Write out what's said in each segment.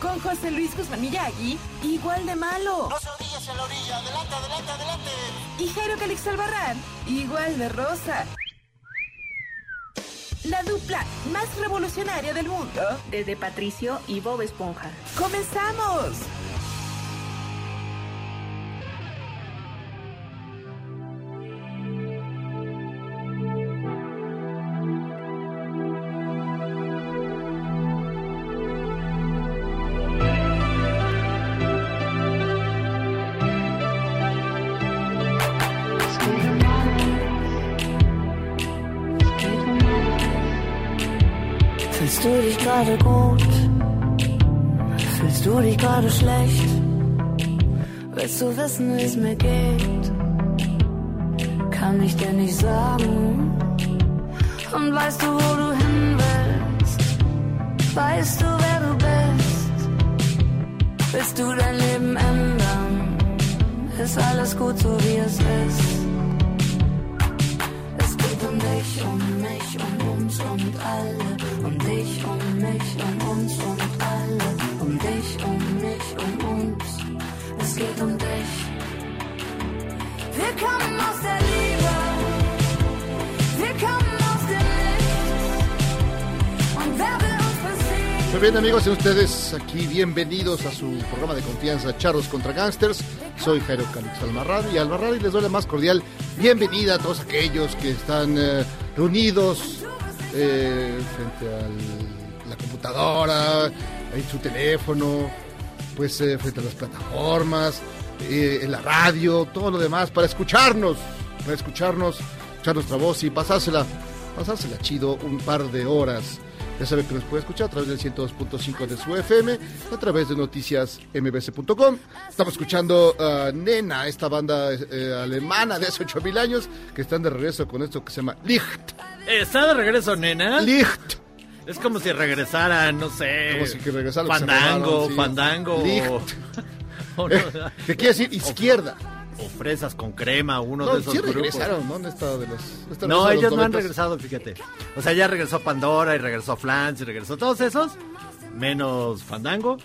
con José Luis Guzmán Miyagi, igual de malo. No se orillas en la orilla. Adelante, adelante, adelante. Y Jairo Calix Albarrán, igual de rosa. La dupla más revolucionaria del mundo. Desde Patricio y Bob Esponja. ¡Comenzamos! Gerade gut? Fühlst du dich gerade schlecht? Willst du wissen, wie es mir geht? Kann ich dir nicht sagen. Und weißt du, wo du hin willst? Weißt du, wer du bist? Willst du dein Leben ändern? Ist alles gut so, wie es ist? Es geht um dich, um mich, Muy bien amigos, sean ustedes aquí bienvenidos a su programa de confianza Charros contra Gangsters. Soy Jairo Calix Almarrad y Almarrad y les doy la más cordial bienvenida a todos aquellos que están eh, reunidos eh, frente a la computadora, en su teléfono, pues eh, frente a las plataformas, eh, en la radio, todo lo demás, para escucharnos, para escucharnos, escuchar nuestra voz y pasársela, pasársela chido un par de horas. Ya saben que nos puede escuchar a través del 102.5 de su FM, a través de noticiasmbc.com. Estamos escuchando a Nena, esta banda alemana de hace 8000 años, que están de regreso con esto que se llama Licht. ¿Está de regreso, nena? Licht. Es como si regresara, no sé. Como si que regresara Fandango, sí. fandango. Licht. o, no, Eh, ¿Qué quiere decir? Izquierda. o fresas con crema, uno No, de esos sí grupos. regresaron, ¿no? Esta de los, esta No, los ellos no han 90s. regresado, fíjate. O sea, ya regresó Pandora y regresó Flans y regresó todos esos, menos Fandango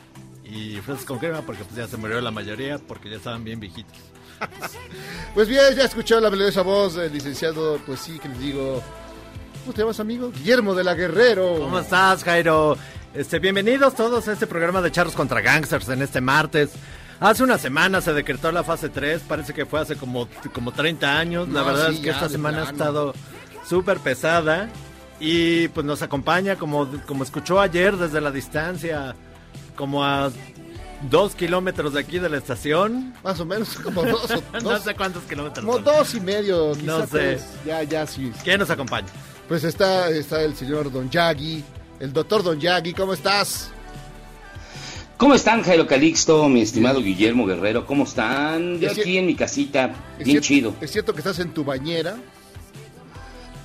y Fresas con crema, porque pues ya se murió la mayoría, porque ya estaban bien viejitos. Pues bien, ya escuchó la melodiosa voz del licenciado, pues sí, que les digo... ¿Cómo te llamas, amigo? Guillermo de la Guerrero. ¿Cómo estás, Jairo? Este, bienvenidos todos a este programa de Charros contra Gangsters en este martes. Hace una semana se decretó la fase 3, parece que fue hace como, como 30 años. La No, verdad sí, es que esta semana ha estado súper pesada y pues nos acompaña, como, como escuchó ayer desde la distancia, como a dos kilómetros de aquí de la estación. Más o menos, como dos o no dos, sé cuántos kilómetros. como son. dos y medio, quizá No sé. tres. Ya, ya, sí. ¿Quién nos acompaña? Pues está, está el señor Don Yagi, el doctor Don Yagi, ¿cómo estás? ¿Cómo están, Jairo Calixto, mi estimado Guillermo Guerrero? ¿Cómo están? Yo Es aquí en mi casita, bien chido. Es cierto que estás en tu bañera.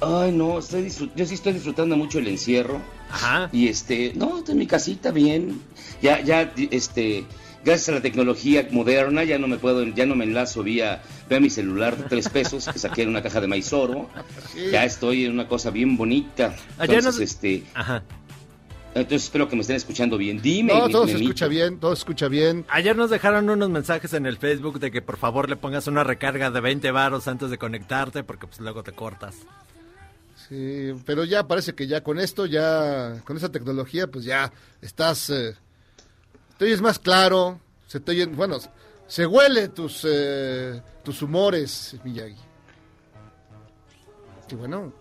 Ay, no, estoy disfrut- yo sí estoy disfrutando mucho el encierro. Ajá. Y este, no, estoy en mi casita bien. Ya, ya, este, gracias a la tecnología moderna, ya no me puedo, ya no me enlazo vía, vea mi celular de tres pesos que saqué en una caja de maíz oro. Sí. Ya estoy en una cosa bien bonita. Ayer Entonces, nos- este, Ajá. entonces espero que me estén escuchando bien. Dime. No, todo se escucha bien, todo se escucha bien. Ayer nos dejaron unos mensajes en el Facebook de que por favor le pongas una recarga de 20 varos antes de conectarte porque pues luego te cortas. Sí, pero ya parece que ya con esto, ya con esa tecnología, pues ya estás, eh, te oyes más claro, se te oyen, bueno, se huele tus, eh, tus humores, Miyagi. Qué bueno.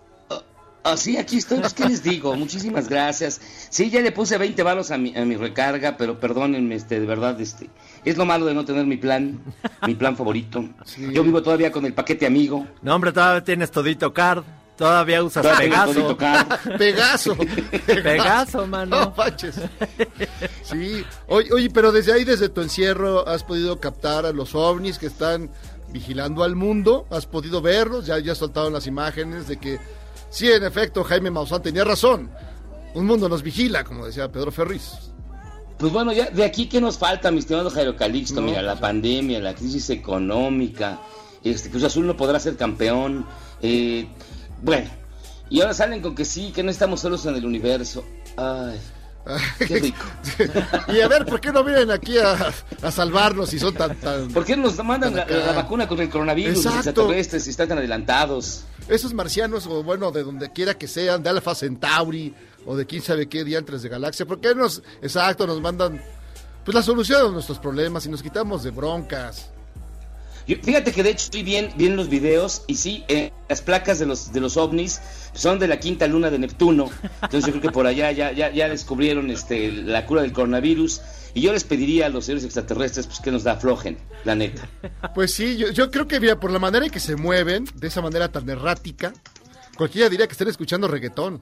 Ah, sí, aquí estoy. Pues, ¿Qué les digo? Muchísimas gracias. Sí, ya le puse 20 balos a mi, a mi recarga, pero perdónenme, este, de verdad, este, es lo malo de no tener mi plan, mi plan favorito. Yo vivo todavía con el paquete amigo. No, hombre, todavía tienes todito card. Todavía usas Todavía Pegaso. Pegaso. Pegaso, mano. No manches. Sí. Oye, oye, pero desde ahí, desde tu encierro, has podido captar a los ovnis que están vigilando al mundo. Has podido verlos. Ya, ya soltaron las imágenes de que, sí, en efecto, Jaime Maussan tenía razón. Un mundo nos vigila, como decía Pedro Ferriz. Pues bueno, ya de aquí que nos falta, mi estimado Jairo Calixto, No, mira, la pues- pandemia, la crisis económica, este Cruz Azul no podrá ser campeón, eh, bueno, y ahora salen con que sí, que no estamos solos en el universo. Ay, qué rico. y a ver, ¿por qué no vienen aquí a, a salvarnos si son tan... tan... ¿Por qué nos mandan la, la vacuna contra el coronavirus, los Exacto. extraterrestres, si están tan adelantados? Esos marcianos, o bueno, de donde quiera que sean, de Alpha Centauri, o de quién sabe qué diantres de galaxia, ¿por qué nos, exacto, nos mandan pues la solución a nuestros problemas y nos quitamos de broncas? Fíjate que de hecho estoy bien, bien los videos y sí, eh, las placas de los de los ovnis son de la quinta luna de Neptuno. Entonces yo creo que por allá ya, ya, ya descubrieron este, la cura del coronavirus y yo les pediría a los seres extraterrestres pues que nos da aflojen, la neta. Pues sí, yo, creo que por la manera en que se mueven, de esa manera tan errática, cualquiera diría que están escuchando reggaetón.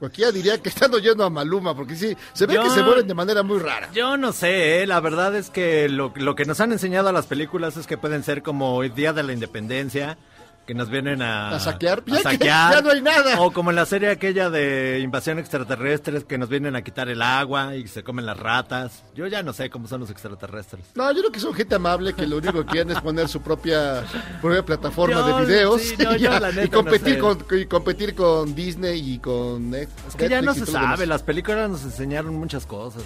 Cualquiera diría que están oyendo a Maluma, porque sí, se ve Yo- que se mueven de manera muy rara. Yo no sé, ¿eh? la verdad es que lo, lo que nos han enseñado a las películas es que pueden ser como el Día de la Independencia, que nos vienen a, ¿A saquear? a Ya que- saquear. ya no hay nada. O como en la serie aquella de invasión extraterrestres, que nos vienen a quitar el agua y se comen las ratas. Yo ya no sé cómo son los extraterrestres. No, yo creo que son gente amable que lo único que quieren es poner su propia, propia plataforma Yo, de videos sí, no, y, yo competir, no con, y competir con Disney y con Net- Es que ya no Netflix se sabe, las películas nos enseñaron muchas cosas.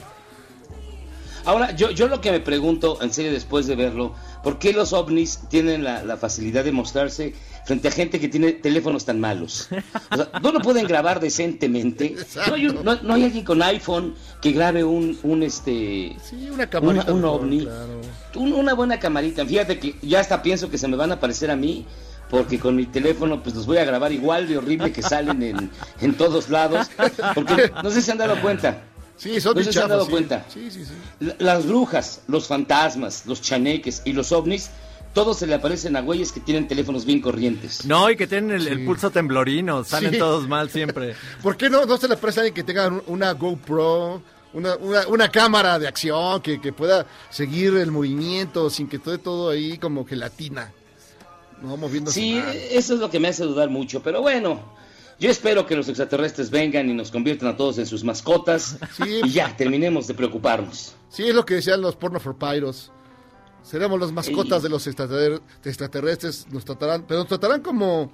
Ahora, yo, yo lo que me pregunto, en serio, después de verlo, ¿por qué los ovnis tienen la, la facilidad de mostrarse frente a gente que tiene teléfonos tan malos? O sea, no lo pueden grabar decentemente. No hay, un- no- no hay alguien con iPhone que grabe un, un este... Sí, una camarita. un mejor, ovni. claro. un- una buena camarita. Fíjate que ya hasta pienso que se me van a aparecer a mí, porque con mi teléfono pues los voy a grabar igual de horrible que salen en, en todos lados. Porque no sé si se han dado cuenta. Sí, son No sé si se han dado sí. cuenta. Sí, sí, sí. La- Las brujas, los fantasmas, los chaneques y los ovnis, todos se le aparecen a güeyes que tienen teléfonos bien corrientes. No, y que tienen el, el pulso temblorino, salen Sí. todos mal siempre. ¿Por qué no, no se le presta a alguien que tenga un- una GoPro, una, una, una cámara de acción que, que pueda seguir el movimiento sin que todo, todo ahí como gelatina? No, moviéndose Sí, mal. eso es lo que me hace dudar mucho, pero bueno. Yo espero que los extraterrestres vengan y nos conviertan a todos en sus mascotas Sí. y ya, terminemos de preocuparnos. Sí, es lo que decían los porno for pyros. Seremos los mascotas Sí. de los extraterrestres, nos tratarán, pero nos tratarán como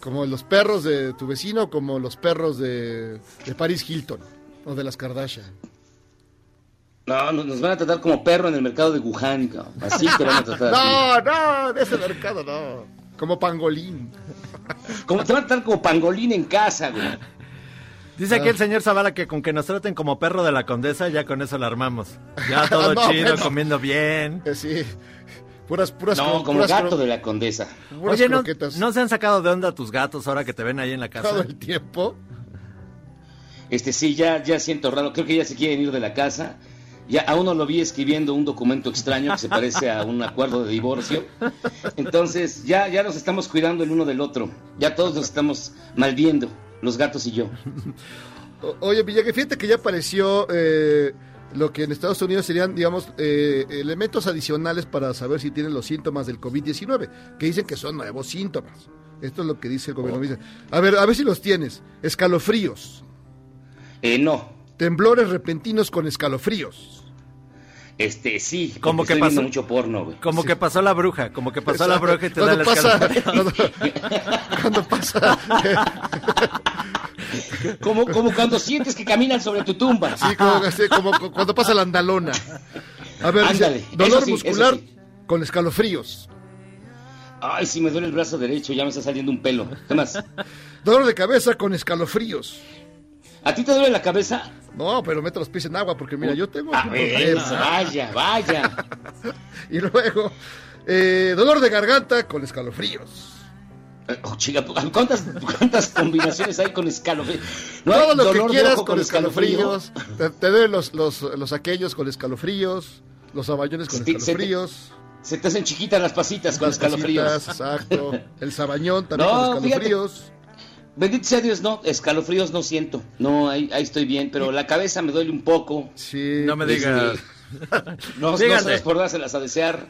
como los perros de tu vecino, como los perros de, de Paris Hilton o de las Kardashian. No, no, nos van a tratar como perro en el mercado de Wuhan, cabrón. así te van a tratar. No, no, de ese mercado no. Como pangolín. Como te van a tratar como pangolín en casa, güey. Dice Ah. aquí el señor Zavala que con que nos traten como perro de la condesa, ya con eso la armamos. Ya todo No, chido, bueno. comiendo bien. Eh, sí. Puras, puras, No, como puras gato de la condesa. puras Oye, ¿no, croquetas ¿no se han sacado de onda tus gatos ahora que te ven ahí en la todo casa? el tiempo. Este sí, ya, ya siento raro. Creo que ya se quieren ir de la casa. Ya a uno lo vi escribiendo un documento extraño que se parece a un acuerdo de divorcio. Entonces, ya, ya nos estamos cuidando el uno del otro. Ya todos nos estamos malviendo, los gatos y yo. Oye, Villague, fíjate que ya apareció eh, lo que en Estados Unidos serían, digamos, eh, elementos adicionales para saber si tienen los síntomas del COVID-19, que dicen que son nuevos síntomas. Esto es lo que dice el gobierno. Dice, a ver, a ver si los tienes. Escalofríos, Eh, no. temblores repentinos con escalofríos. Este, sí. Como que estoy pasó- mucho porno, güey. Como que pasó la bruja, como que pasó la bruja y te da cuando el pasa, cuando, cuando pasa, Como, como cuando sientes que caminan sobre tu tumba. sí, como, así, como cu- cuando pasa la andalona. A ver, Ándale, dolor sí, muscular con escalofríos. Ay, si me duele el brazo derecho, ya me está saliendo un pelo. ¿Qué más? Dolor de cabeza con escalofríos. ¿A ti te duele la cabeza? No, pero mete los pies en agua porque mira, yo tengo A ver, vaya, vaya. Y luego, eh, dolor de garganta con escalofríos. Eh, oh, chica, ¿cuántas, ¿cuántas combinaciones hay con escalofríos? No Todo lo que quieras con, escalofrío? escalofríos. Te, te doy los, los, los aquellos con escalofríos, los abañones con se te- escalofríos. Se te hacen chiquitas las pasitas con las escalofríos. exacto. El sabañón también No, con fíjate. Bendito sea Dios, no, escalofríos no siento. No, ahí, ahí estoy bien, pero la cabeza me duele un poco. Sí. No me Este, digas. No, sabes por dárselas a desear,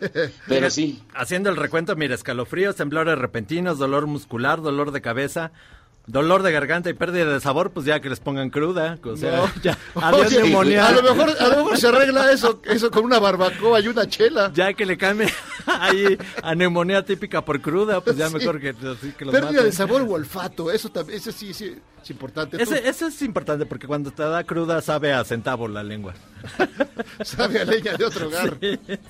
pero sí. Haciendo el recuento, mira, escalofríos, temblores repentinos, dolor muscular, dolor de cabeza, dolor de garganta y pérdida de sabor, pues ya que les pongan cruda. O sea, No. ya, adiós Oye, neumonía. a lo mejor, a lo mejor se arregla eso, eso con una barbacoa y una chela. Ya que le cambie ahí a neumonía típica por cruda, pues ya Sí. mejor que, así que los Pérdida maten. de sabor o olfato, eso también, sí, sí es importante. Ese, eso es importante porque cuando te da cruda sabe a centavo la lengua. sabe a leña de otro hogar.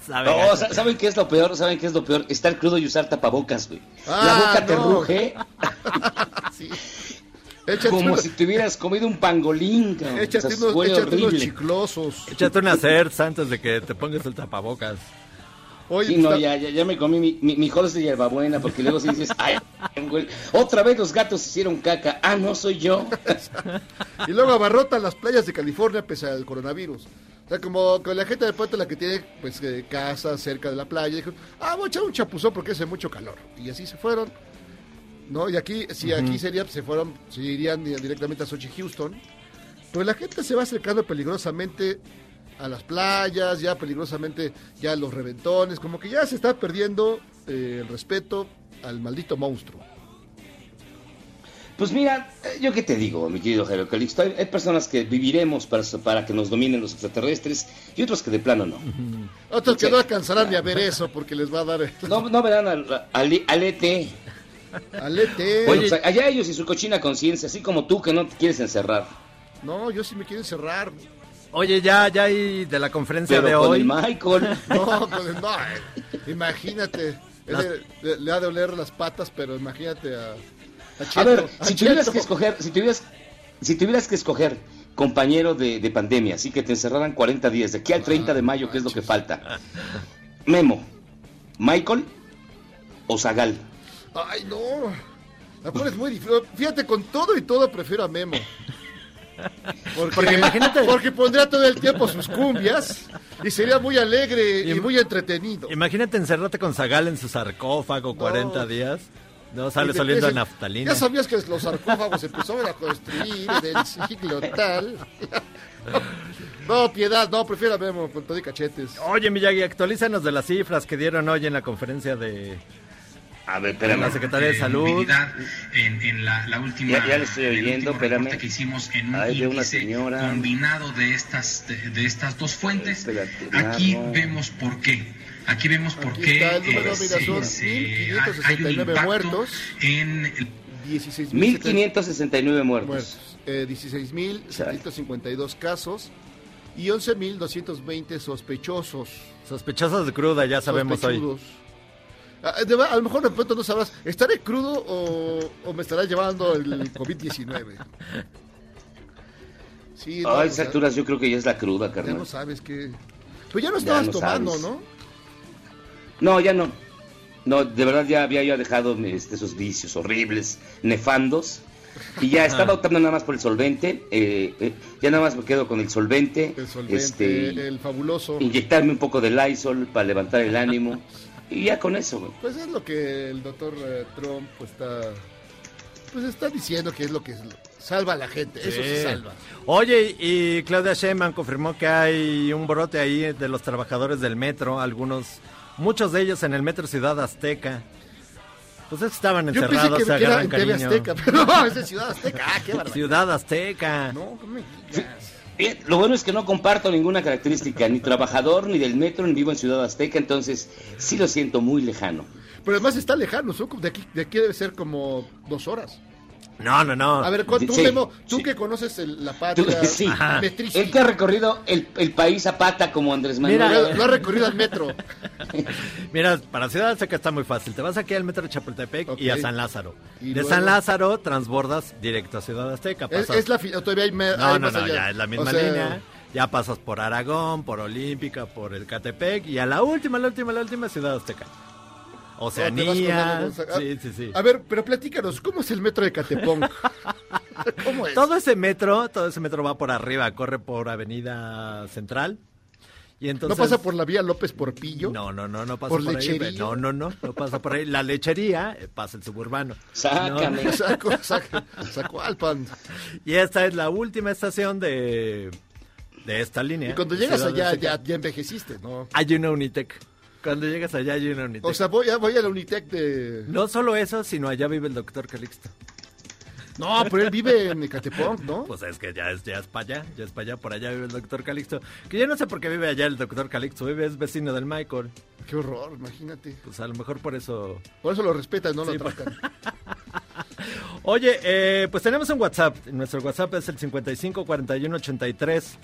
Sabe No, ¿saben qué es lo peor? ¿Saben qué es lo peor? Estar crudo y usar tapabocas, güey. Ah, la boca te ruge Sí. Échate, como si te hubieras comido un pangolín, cabrón. échate O sea, unos- échate unos chiclosos. Échate una CERS antes de que te pongas el tapabocas. Oye, Sí, pues, no, ya, ya, ya me comí mi, mi, mi de hierbabuena, porque luego si dices, ay, güey, otra vez los gatos hicieron caca. Ah, no soy yo. y luego abarrotan las playas de California pese al coronavirus. O sea, como que la gente de puente la que tiene pues eh, casa cerca de la playa, dijo, ah, voy a echar un chapuzón porque hace mucho calor. Y así se fueron. ¿No? Y aquí, si aquí sería, pues, se fueron, se irían di- directamente a Sochi, Houston. Pues la gente se va acercando peligrosamente a las playas, ya peligrosamente ya a los reventones, como que ya se está perdiendo eh, el respeto al maldito monstruo. Pues mira, eh, yo qué te digo, mi querido Jairo Calixto, hay, hay personas que viviremos para, para que nos dominen los extraterrestres y otros que de plano no. Otros que no alcanzarán ni a ver eso porque les va a dar No, no verán al, al, al ET. Alete. Bueno, pues, allá ellos y su cochina conciencia, así como tú que no te quieres encerrar. No, yo sí me quiero encerrar. Oye, ya, ya hay de la conferencia Pero de con hoy. el Michael. No, pues no. eh, Imagínate. Le, le- le ha de oler las patas, pero imagínate a. A, ver, a si tuvieras Cheto. que escoger, si tuvieras, si tuvieras que escoger compañero de, de pandemia, así que te encerraran 40 días, de aquí al 30 de mayo, que es lo que falta. Memo, Michael o Zagal. Ay, no. La pones muy difícil. Fíjate, con todo y todo prefiero a Memo. Porque, Porque imagínate- Porque pondría todo el tiempo sus cumbias y sería muy alegre y, Y- muy entretenido. Imagínate encerrarte con Zagal en su sarcófago 40 días. No, sale saliendo a naftalina. Ya sabías que los sarcófagos se empezaron a construir en el siglo tal. No, piedad, no, prefiero a Memo con todo y cachetes. Oye, Miyagi, actualízanos de las cifras que dieron hoy en la conferencia de A ver, espérame. la Secretaría de eh, Salud. en, en la, la última Ya- ya le estoy oyendo, espérame. que hicimos en un Ahí de una índice señora. combinado de estas de, de estas dos fuentes. Espérate, Aquí no. vemos por qué. Aquí vemos por Aquí qué está el número, eh, se- se- hay un 1569 impacto muertos. en el 16.700 1569 muertos. muertos, eh, 16.752 casos y 11.220 sospechosos. Sospechosos de cruda, ya sabemos hoy. Sospechudos. Ah, A, lo mejor de pronto no sabrás, ¿estaré crudo o, o me estará llevando el COVID-19? Sí, no, A esas alturas yo creo que ya es la cruda, ya carnal. no sabes que... Pues ya no Ya estabas no tomando, sabes. ¿no? No, ya no. No, de verdad ya había yo dejado este, esos vicios horribles, nefandos. Y ya estaba optando nada más por el solvente. eh, eh, ya nada más me quedo con el solvente. El solvente, este, el fabuloso. Inyectarme un poco de Lysol para levantar el ánimo. y ya con eso, güey. Pues es lo que el doctor eh, Trump pues, está... Pues está diciendo que es lo que salva a la gente. Eso Sí. salva. Oye, y Claudia Sheinbaum confirmó que hay un brote ahí de los trabajadores del metro, algunos, muchos de ellos en el metro Ciudad Azteca. Pues estaban Yo pensé encerrados, que, se que era en TV. Azteca, pero no, es Ciudad Azteca. Ah, qué barbaridad. Ciudad Azteca. No, no me digas. Eh, Lo bueno es que no comparto ninguna característica, ni trabajador, ni del metro, ni vivo en Ciudad Azteca, entonces sí lo siento muy lejano. Pero además está lejano, de aquí, de aquí debe ser como dos horas. No, no, no. A ver, ¿cu- tú, Sí, Memo, tú sí. que conoces el- la Tú- patria sí. Él que ha recorrido el, el país a pata como Andrés Manuel. Mira, lo, ha recorrido al metro. Mira, para Ciudad Azteca está muy fácil. Te vas aquí al metro de Chapultepec y a San Lázaro. Y de luego- San Lázaro transbordas directo a Ciudad Azteca. Es, pasas- es la todavía hay, me- No, hay no, no, allá. ya es la misma O sea, línea. Ya pasas por Aragón, por Olímpica, por el Catepec y a la última, la última, la última Ciudad Azteca. Con Oceanía. Sí, sí, sí. A ver, pero platícanos, ¿cómo es el metro de Catepong? ¿Cómo es? Todo ese metro, todo ese metro va por arriba, corre por Avenida Central. Y entonces, ¿No pasa por la vía López Porpillo? No, no, no, no pasa ¿Por por, ahí. No, no, no, no pasa por ahí. La lechería eh, pasa el suburbano. Sácame. No, Saco, saco, saco Alpan. y esta es la última estación de, de esta línea. Y cuando llegas allá, ya envejeciste, ¿no? Hay una Unitec. Cuando llegas allá hay una Unitec. O sea, voy a, voy a la Unitec de... no solo eso, sino allá vive el doctor Calixto. No, pero él vive en Ecatepong, ¿no? Pues es que ya es, ya es para allá, ya es para allá, por allá vive el doctor Calixto. Que yo no sé por qué vive allá el doctor Calixto, vive, es vecino del Michael. Qué horror, imagínate. Pues a lo mejor por eso... Por eso lo respetan, no Sí, lo por- atacan. Oye, eh, pues tenemos un WhatsApp. Nuestro WhatsApp es el 55 41 83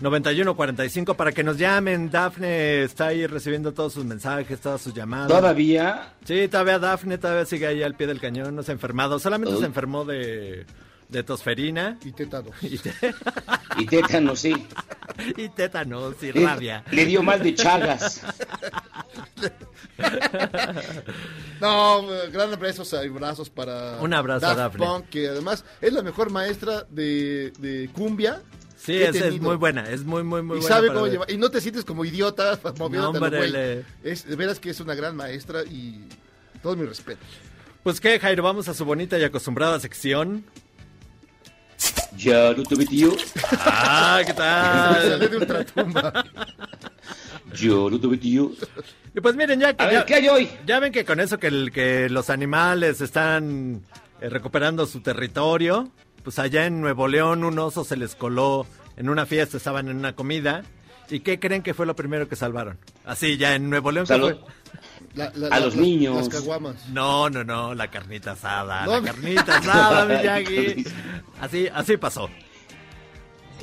91 45 para que nos llamen. Dafne está ahí recibiendo todos sus mensajes, todas sus llamadas. Todavía. Sí, todavía Dafne todavía sigue ahí al pie del cañón, no se ha enfermado. Solamente se enfermó de, de tosferina Y tétanos. y, te- Y tétano, sí. y tétanos y Le, rabia. le dio mal de chagas. No, gran abrazo, abrazos para Un abrazo a Daft Dafne. Punk, que además es la mejor maestra de, de cumbia. Sí, es, es muy buena, es muy, muy, muy y buena. sabe para cómo llevar. Y no te sientes como idiota moviéndote No, güey. le- Es, de veras que es una gran maestra y todo mi respeto. Pues qué, Jairo, vamos a su bonita y acostumbrada sección. Ya no tuve tío. Ah, ¿qué Sale tal? de ultratumba. Yo no tuve tío. Y pues miren, ya que A ver, ¿qué hay hoy? Ya ven que con eso que, el- que los animales están eh, recuperando su territorio, pues allá en Nuevo León un oso se les coló en una fiesta, estaban en una comida. ¿Y qué creen que fue lo primero que salvaron? Así, ya en Nuevo León. ¿qué Salud. fue? La- la- A la- los niños. Las caguamas. No, no, no, la carnita asada, No, la carnita asada, Miyagi. Así, así pasó.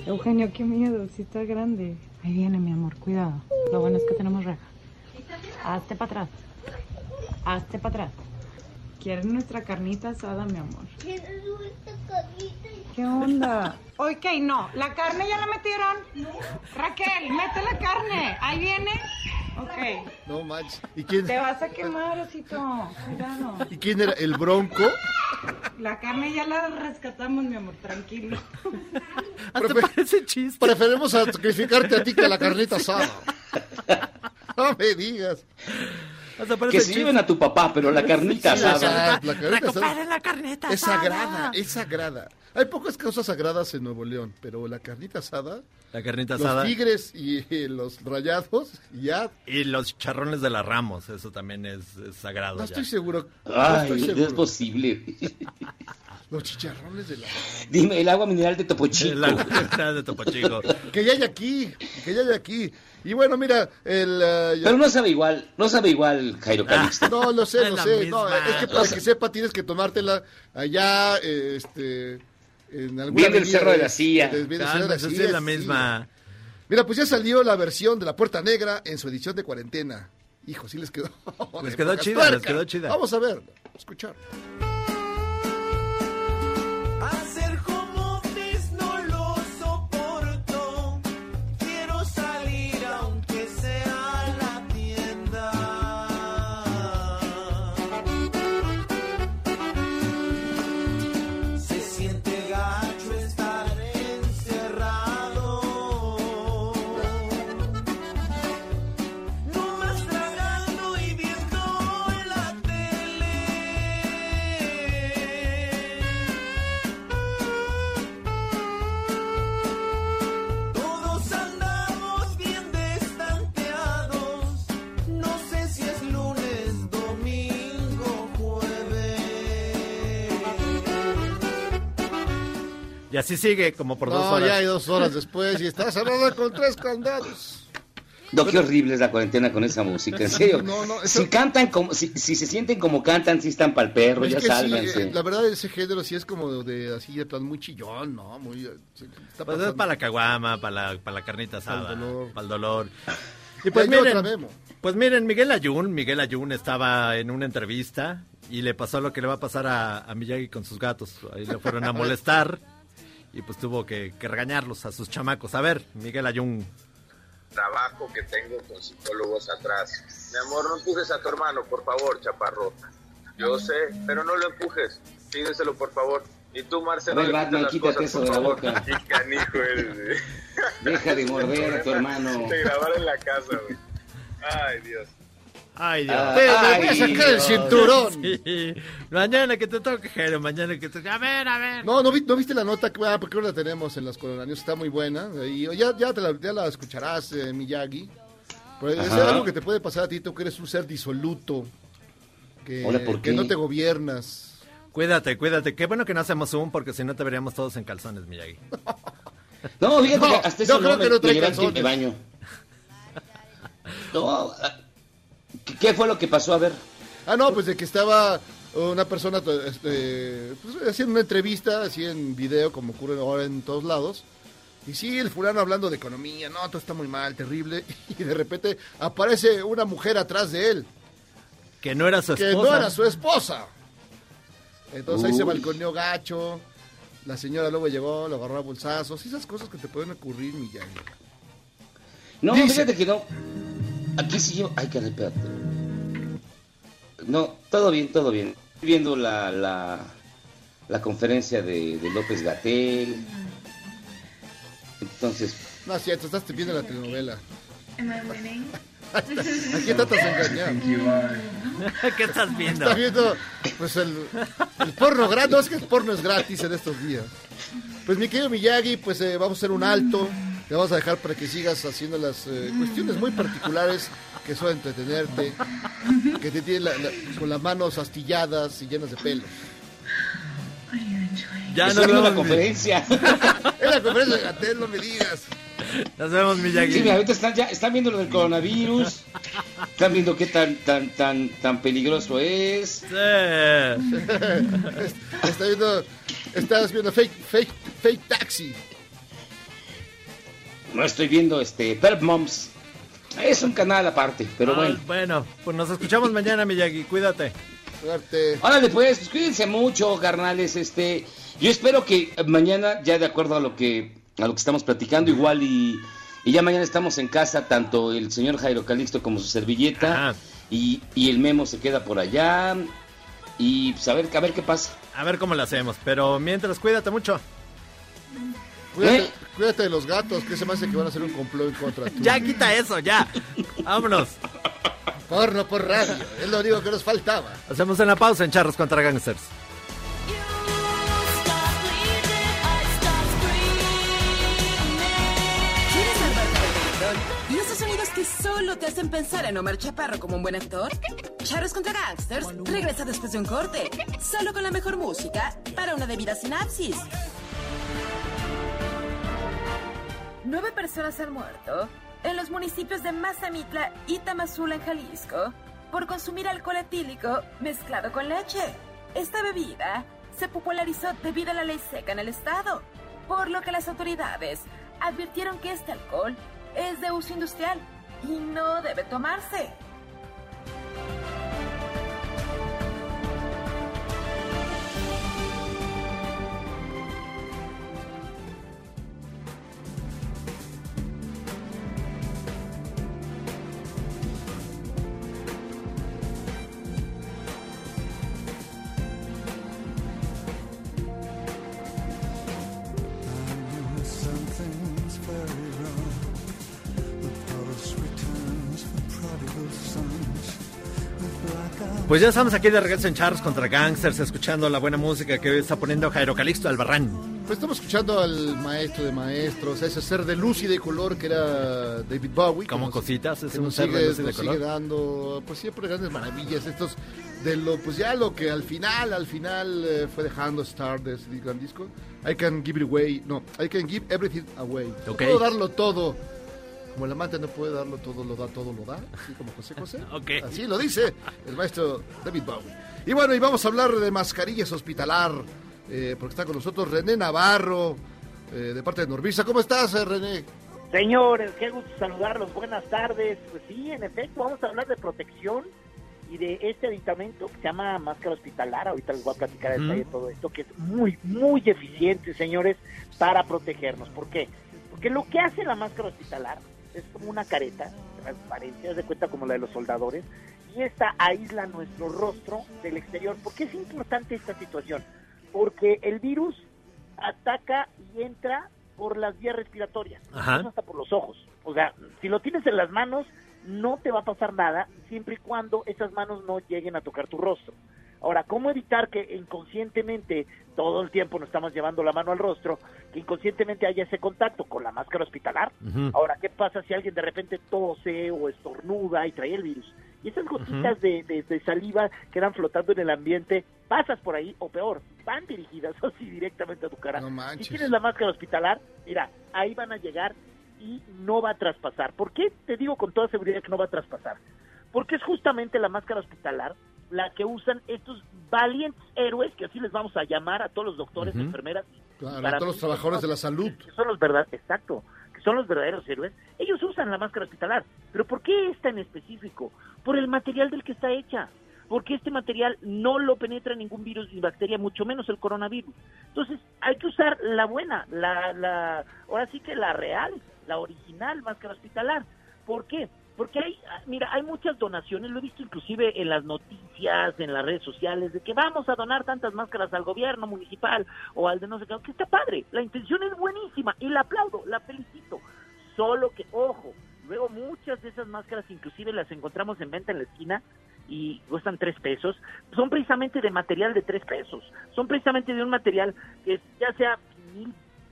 Eugenio, qué miedo, si está grande. Ahí viene, mi amor, cuidado. Lo bueno es que tenemos reja. Hazte para atrás. Hazte para atrás. ¿Quieres nuestra carnita asada, mi amor? ¿Qué onda? Ok, no. ¿La carne ya la metieron? Raquel, mete la carne. Ahí viene. Ok. No manches. ¿Y quién, Te vas a quemar, osito. Cuidado. ¿Y quién era? ¿El bronco? La carne ya la rescatamos, mi amor, tranquilo. Hasta parece chiste. Preferimos sacrificarte a ti que a la carnita asada. No me digas. Que lleven a tu papá, pero la carnita Sí, asada. la carnita la carnita es sagrada, es sagrada. Hay pocas cosas sagradas en Nuevo León, pero la carnita asada, La carnita los asada. tigres y eh, los rayados, ya Y los charrones de la Ramos, eso también es, es sagrado. no ya. estoy seguro. no estoy seguro. es posible. Los chicharrones de la... Dime, el agua mineral de Topo Chico. La carnita de Topo Chico. Que ya hay aquí, que ya hay aquí. Y bueno, mira, el... ya- Pero no sabe igual, no sabe igual Jairo Calixto. No, lo sé, Es lo sé. No, es que para que sepa tienes que tomártela allá, eh, este... En alguna Viene el Cerro de la Silla. de- viene el Cerro de la sí, Silla, es la sí. misma. Mira, pues ya salió la versión de La Puerta Negra en su edición de cuarentena. Hijo, sí les quedó. Les quedó chida, les quedó chida. Vamos a ver, escuchar. Hacer así sigue, como por dos No, horas. ya hay dos horas después y está cerrada con tres candados. No, qué horrible es la cuarentena con esa música, en serio. No, no, eso- Si cantan como, si, si se sienten como cantan, si están pa'l perro, Es ya sí, sálganse. eh, la verdad ese género sí es como de así de plan muy chillón, ¿no? Muy eh, sí, está Pues es para la caguama, para la, para la carnita asada, para el dolor. Y pues otra, miren, pues miren, Miguel Ayun, Miguel Ayun estaba en una entrevista y le pasó lo que le va a pasar a, a Miyagi con sus gatos. Ahí le fueron a molestar y pues tuvo que, que regañarlos a sus chamacos. A ver, Miguel Ayun. trabajo que tengo con psicólogos atrás Mi amor, no empujes a tu hermano, por favor, chaparro. Yo sé, pero no lo empujes. Pídeselo, por favor. Y tú, Marcelo, ver, Batman, las quítate cosas, eso de la boca. Qué canijo eres. Deja de morder a tu hermano. De grabar en la casa, güey. Ay, Dios. Ay, Dios. Ah, Te- me ay, voy a sacar el Dios. cinturón. Sí. Mañana que te toque, Jairo, mañana que te toque. A ver, a ver. No, ¿no, vi- no viste la nota? Ah, porque ahora la tenemos en las colonias, está muy buena. Y ya, ya, te la, ya la escucharás, eh, Miyagi. Pues es Ajá. algo que te puede pasar a ti, tú que eres un ser disoluto. Que, Hola, ¿por que qué? no te gobiernas. Cuídate, cuídate. Qué bueno que no hacemos Zoom porque si no te veríamos todos en calzones, Miyagi. No, fíjate No, que hasta eso creo no, que me, no me baño. No, ¿qué- ¿qué fue lo que pasó? A ver. Ah, no, pues de que estaba una persona este, pues, haciendo una entrevista, así en video, como ocurre ahora en todos lados. Y sí, el fulano hablando de economía, no, todo está muy mal, terrible. Y de repente aparece una mujer atrás de él, Que no era su que esposa. no era su esposa. Entonces ahí se balconeó gacho. La señora luego llegó, lo agarró a bolsazos. Esas cosas que te pueden ocurrir, Millán. No, Dice- fíjate que no. Aquí sí yo. Ay, caray, espérate. No, todo bien, todo bien. Estoy viendo la, la, la conferencia de, de López Gatel. Entonces, No, es cierto, estás viendo la telenovela. Am I winning? Aquí tratas de engañar. ¿Qué estás viendo? Está viendo pues el, el porno gratis. No, es que el porno es gratis en estos días. Pues mi querido Miyagi, pues eh, vamos a hacer un alto. Te vamos a dejar para que sigas haciendo las eh, cuestiones muy particulares que son entretenerte. Que te tienen la- la- con las manos astilladas y llenas de pelos. Ya nos la vemos, Mi- conferencia. Es la conferencia de Gatel, no me digas. Nos vemos, Miyagi. Sí, mira, ahorita están, ya, están viendo lo del coronavirus. Están viendo qué tan, tan, tan, tan peligroso es. Sí. Está viendo, estás viendo fake, fake, fake taxi. No estoy viendo este Perp Moms. Es un canal aparte, pero Ah, bueno. bueno, pues nos escuchamos mañana, Miyagi. Cuídate. Suerte. Órale pues, pues cuídense mucho, carnales, este, yo espero que mañana, ya de acuerdo a lo que, a lo que estamos platicando, igual y, y ya mañana estamos en casa, tanto el señor Jairo Calixto como su servilleta, Ajá. y, y el memo se queda por allá, y pues a ver, a ver qué pasa. A ver cómo lo hacemos. Pero mientras, cuídate mucho. Cuídate, ¿Eh? cuídate de los gatos, que se me hace que van a hacer un complot en contra tuyo. Ya quita eso, ya. Vámonos. Porno por radio, es lo único que nos faltaba. Hacemos una pausa en Charros contra Gangsters. ¿Quieres salvarte del reggaetón? ¿Y esos sonidos que solo te hacen pensar en Omar Chaparro como un buen actor? Charros contra Gangsters regresa después de un corte, solo con la mejor música para una debida sinapsis. Nueve personas han muerto en los municipios de Mazamitla y Tamazula en Jalisco por consumir alcohol etílico mezclado con leche. Esta bebida se popularizó debido a la ley seca en el estado, por lo que las autoridades advirtieron que este alcohol es de uso industrial y no debe tomarse. Pues ya estamos aquí de regreso en Charros contra Gangsters, escuchando la buena música que hoy está poniendo Jairo Calixto Albarrán. Pues estamos escuchando al maestro de maestros, a ese ser de luz y de color que era David Bowie. Como nos- cositas, es un ser sigue, de luz y de sigue color. dando, pues siempre grandes maravillas. Estos de lo, pues ya lo que al final, al final eh, fue dejando Star de ese gran disco. I can give it away, no, I can give everything away. No Ok. puedo darlo todo. Como el amante no puede darlo todo, lo da, todo lo da. Así como José José. Ok. Así lo dice el maestro David Bowie. Y bueno, y vamos a hablar de mascarillas hospitalar. eh, porque está con nosotros René Navarro, eh, de parte de Norvisa. ¿Cómo estás, eh, René? Señores, qué gusto saludarlos. Buenas tardes. Pues sí, en efecto, vamos a hablar de protección y de este aditamento que se llama máscara hospitalar. Ahorita les voy a platicar el detalle de todo esto, que es muy, muy eficiente, señores, para protegernos. ¿Por qué? Porque lo que hace la máscara hospitalar es como una careta transparente, haz de cuenta como la de los soldadores, y esta aísla nuestro rostro del exterior. ¿Por qué es importante esta situación? Porque el virus ataca y entra por las vías respiratorias, Ajá. hasta por los ojos. O sea, si lo tienes en las manos, no te va a pasar nada siempre y cuando esas manos no lleguen a tocar tu rostro. Ahora, ¿cómo evitar que inconscientemente, todo el tiempo nos estamos llevando la mano al rostro, que inconscientemente haya ese contacto con la máscara hospitalar? Ahora, ¿qué pasa si alguien de repente tose o estornuda y trae el virus? Y esas gotitas de, de- de saliva quedan flotando en el ambiente, pasas por ahí, o peor, van dirigidas así directamente a tu cara. si tienes la máscara hospitalar, mira, ahí van a llegar y no va a traspasar. ¿Por qué te digo con toda seguridad que no va a traspasar? Porque es justamente la máscara hospitalar la que usan estos valientes héroes, que así les vamos a llamar a todos los doctores, enfermeras. Claro, a todos los trabajadores de la salud. que son los verdaderos, exacto, que son los verdaderos héroes, ellos usan la máscara hospitalar. Pero ¿por qué esta en específico? Por el material del que está hecha. Porque este material no lo penetra ningún virus ni bacteria, mucho menos el coronavirus. Entonces, hay que usar la buena, la, la, ahora sí que la real, la original máscara hospitalar. ¿Por qué? Porque hay, mira, hay muchas donaciones, lo he visto inclusive en las noticias, en las redes sociales, de que vamos a donar tantas máscaras al gobierno municipal o al de no sé qué, que está padre, la intención es buenísima y la aplaudo, la felicito. Solo que, ojo, luego muchas de esas máscaras inclusive las encontramos en venta en la esquina y cuestan tres pesos, son precisamente de material de tres pesos, son precisamente de un material que ya sea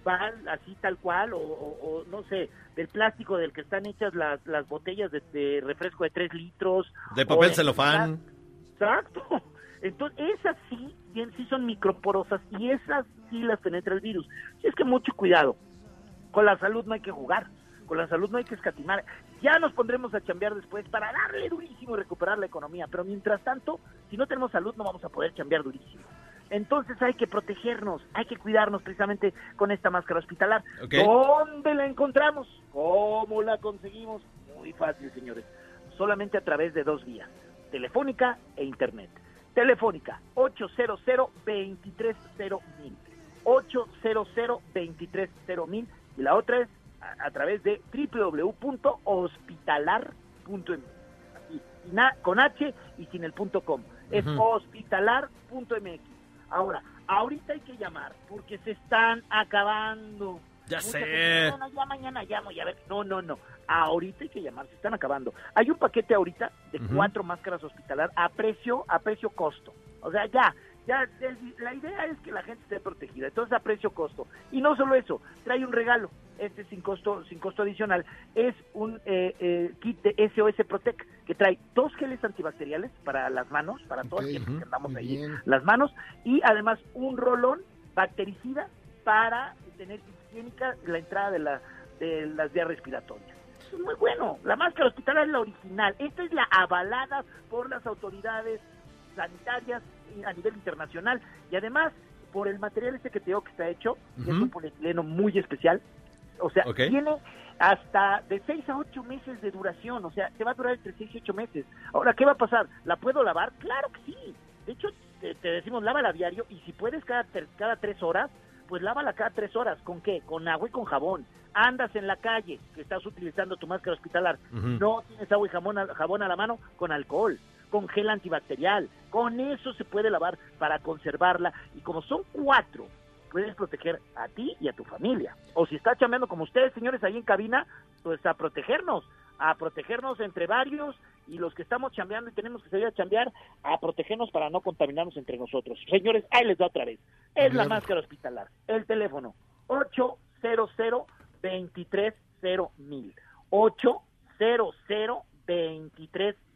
así tal cual, o, o- o, no sé, del plástico del que están hechas las, las botellas de, de refresco de tres litros. De papel celofán. Exacto. Entonces, esas sí, bien, sí son microporosas y esas sí las penetra el virus. Y es que mucho cuidado. Con la salud no hay que jugar. Con la salud no hay que escatimar. Ya nos pondremos a chambear después para darle durísimo y recuperar la economía. Pero mientras tanto, si no tenemos salud, no vamos a poder chambear durísimo. Entonces hay que protegernos, hay que cuidarnos precisamente con esta máscara hospitalar. ¿Dónde la encontramos? ¿Cómo la conseguimos? Muy fácil, señores. Solamente a través de dos vías, telefónica e internet. Telefónica 800 230 mil 800 230 mil y la otra es a, a través de www.hospitalar.mx con H y sin el punto com. Es Ujú. hospitalar.mx. Ahora, ahorita hay que llamar porque se están acabando. Ya sé. gente, No, no, ya mañana llamo y a ver. No, no, no. Ahorita hay que llamar, se están acabando. Hay un paquete ahorita de cuatro máscaras hospitalar a precio, a precio costo. O sea, ya, ya, el- la idea es que la gente esté protegida. Entonces, a precio costo. Y no solo eso, trae un regalo. Este sin costo, sin costo adicional. Es un eh, eh, kit de SOS Protect que trae dos geles antibacteriales para las manos, para todos Ok, quienes ujú, andamos muy ahí, bien. las manos, y además un rolón bactericida para tener higiénica la entrada de, la, de las vías respiratorias. Eso es muy bueno. La máscara hospitalar es la original. Esta es la avalada por las autoridades sanitarias a nivel internacional y además por el material este que te digo que está hecho, que es Ujú. un polietileno muy especial. O sea, Ok. tiene hasta de 6 a 8 meses de duración, o sea, te va a durar entre 6 y 8 meses. Ahora, ¿qué va a pasar? ¿La puedo lavar? Claro que sí. De hecho, te, te decimos, lávala diario y si puedes cada, cada 3 horas, pues lávala cada 3 horas. ¿Con qué? Con agua y con jabón. Andas en la calle, que estás utilizando tu máscara hospitalar, no tienes agua y jabón a, jabón a la mano, con alcohol, con gel antibacterial. Con eso se puede lavar para conservarla. Y como son cuatro, puedes proteger a ti y a tu familia. O si está chambeando como ustedes, señores, ahí en cabina, pues a protegernos, a protegernos entre varios y los que estamos chambeando y tenemos que salir a chambear, a protegernos para no contaminarnos entre nosotros. Señores, ahí les da otra vez. Es la máscara hospitalar. El teléfono 800 230 mil 800 230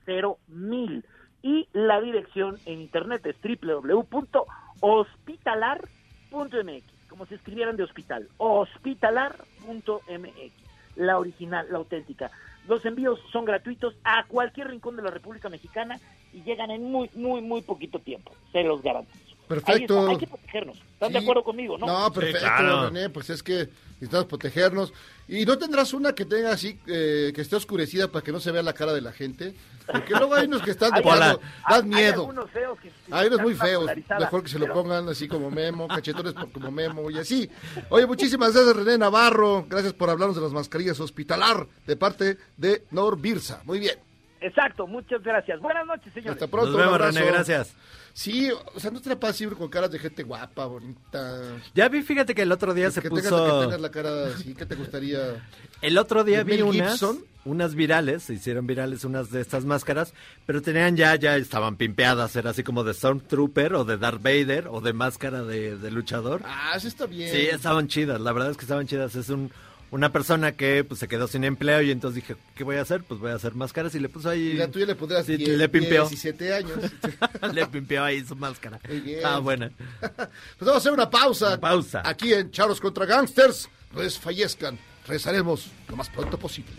mil y la dirección en internet es www.hospitalar.mx como si escribieran de hospital hospitalar.mx la original, la auténtica los envíos son gratuitos a cualquier rincón de la República Mexicana y llegan en muy, muy, muy poquito tiempo, se los garantizo. Perfecto. Hay que protegernos. ¿Están de acuerdo conmigo, no? No, perfecto, René, pues es que necesitamos protegernos. ¿Y no tendrás una que tenga así, eh, que esté oscurecida para que no se vea la cara de la gente? Porque luego hay unos que están de plano, hay- dan miedo. Hay algunos feos que, que Hay unos muy feos, mejor que se lo pongan así como Memo, cachetones como Memo y así. Oye, muchísimas gracias René Navarro, gracias por hablarnos de las mascarillas hospitalar de parte de Nor Birsa. Muy bien. Exacto, muchas gracias. Buenas noches, señores. Hasta pronto. Nos vemos. René, gracias. Sí, o sea, no te la pasas siempre con caras de gente guapa, bonita. Ya vi, fíjate que el otro día se que tengas, puso... que tengas la cara así, que te gustaría? El otro día ¿De vi unas, Gibson? unas virales, se hicieron virales unas de estas máscaras, pero tenían ya, ya estaban pimpeadas, era así como de Stormtrooper o de Darth Vader o de máscara de, de luchador. Ah, eso está bien. Sí, estaban chidas, la verdad es que estaban chidas. Es un, una persona que pues se quedó sin empleo y entonces dije, ¿qué voy a hacer? Pues voy a hacer máscaras y le puso ahí... Y la tuya le pondrás Sí, 10, le pimpeó. 17 años. le pimpeó ahí su máscara. Muy bien. Ah, buena. Pues vamos a hacer una pausa. pausa. Aquí en Charos contra Gangsters. No desfallezcan. Regresaremos lo más pronto posible.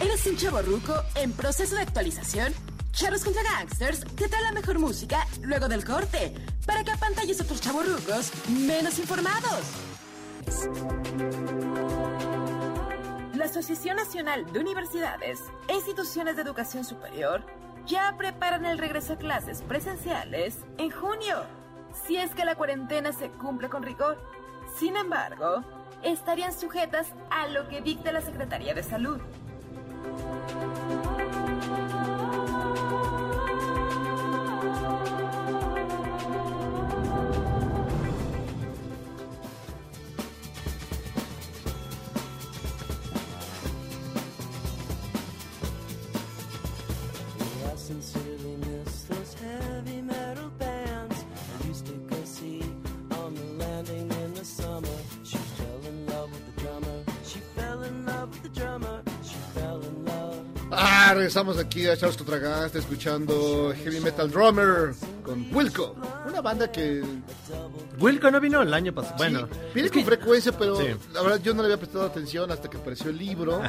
¿Eres un chavo ruco en proceso de actualización? Charros contra Gangsters te trae la mejor música luego del corte para que apantalles a otros chavos rucos menos informados. La Asociación Nacional de Universidades e Instituciones de Educación Superior ya preparan el regreso a clases presenciales en junio, si es que la cuarentena se cumple con rigor. Sin embargo, estarían sujetas a lo que dicta la Secretaría de Salud. Regresamos aquí a Charos contra Gangsters escuchando Heavy Metal Drummer con Wilco. Una banda que Wilco no vino el año pasado. Bueno, viene con frecuencia, pero Sí. la verdad yo no le había prestado atención hasta que apareció el libro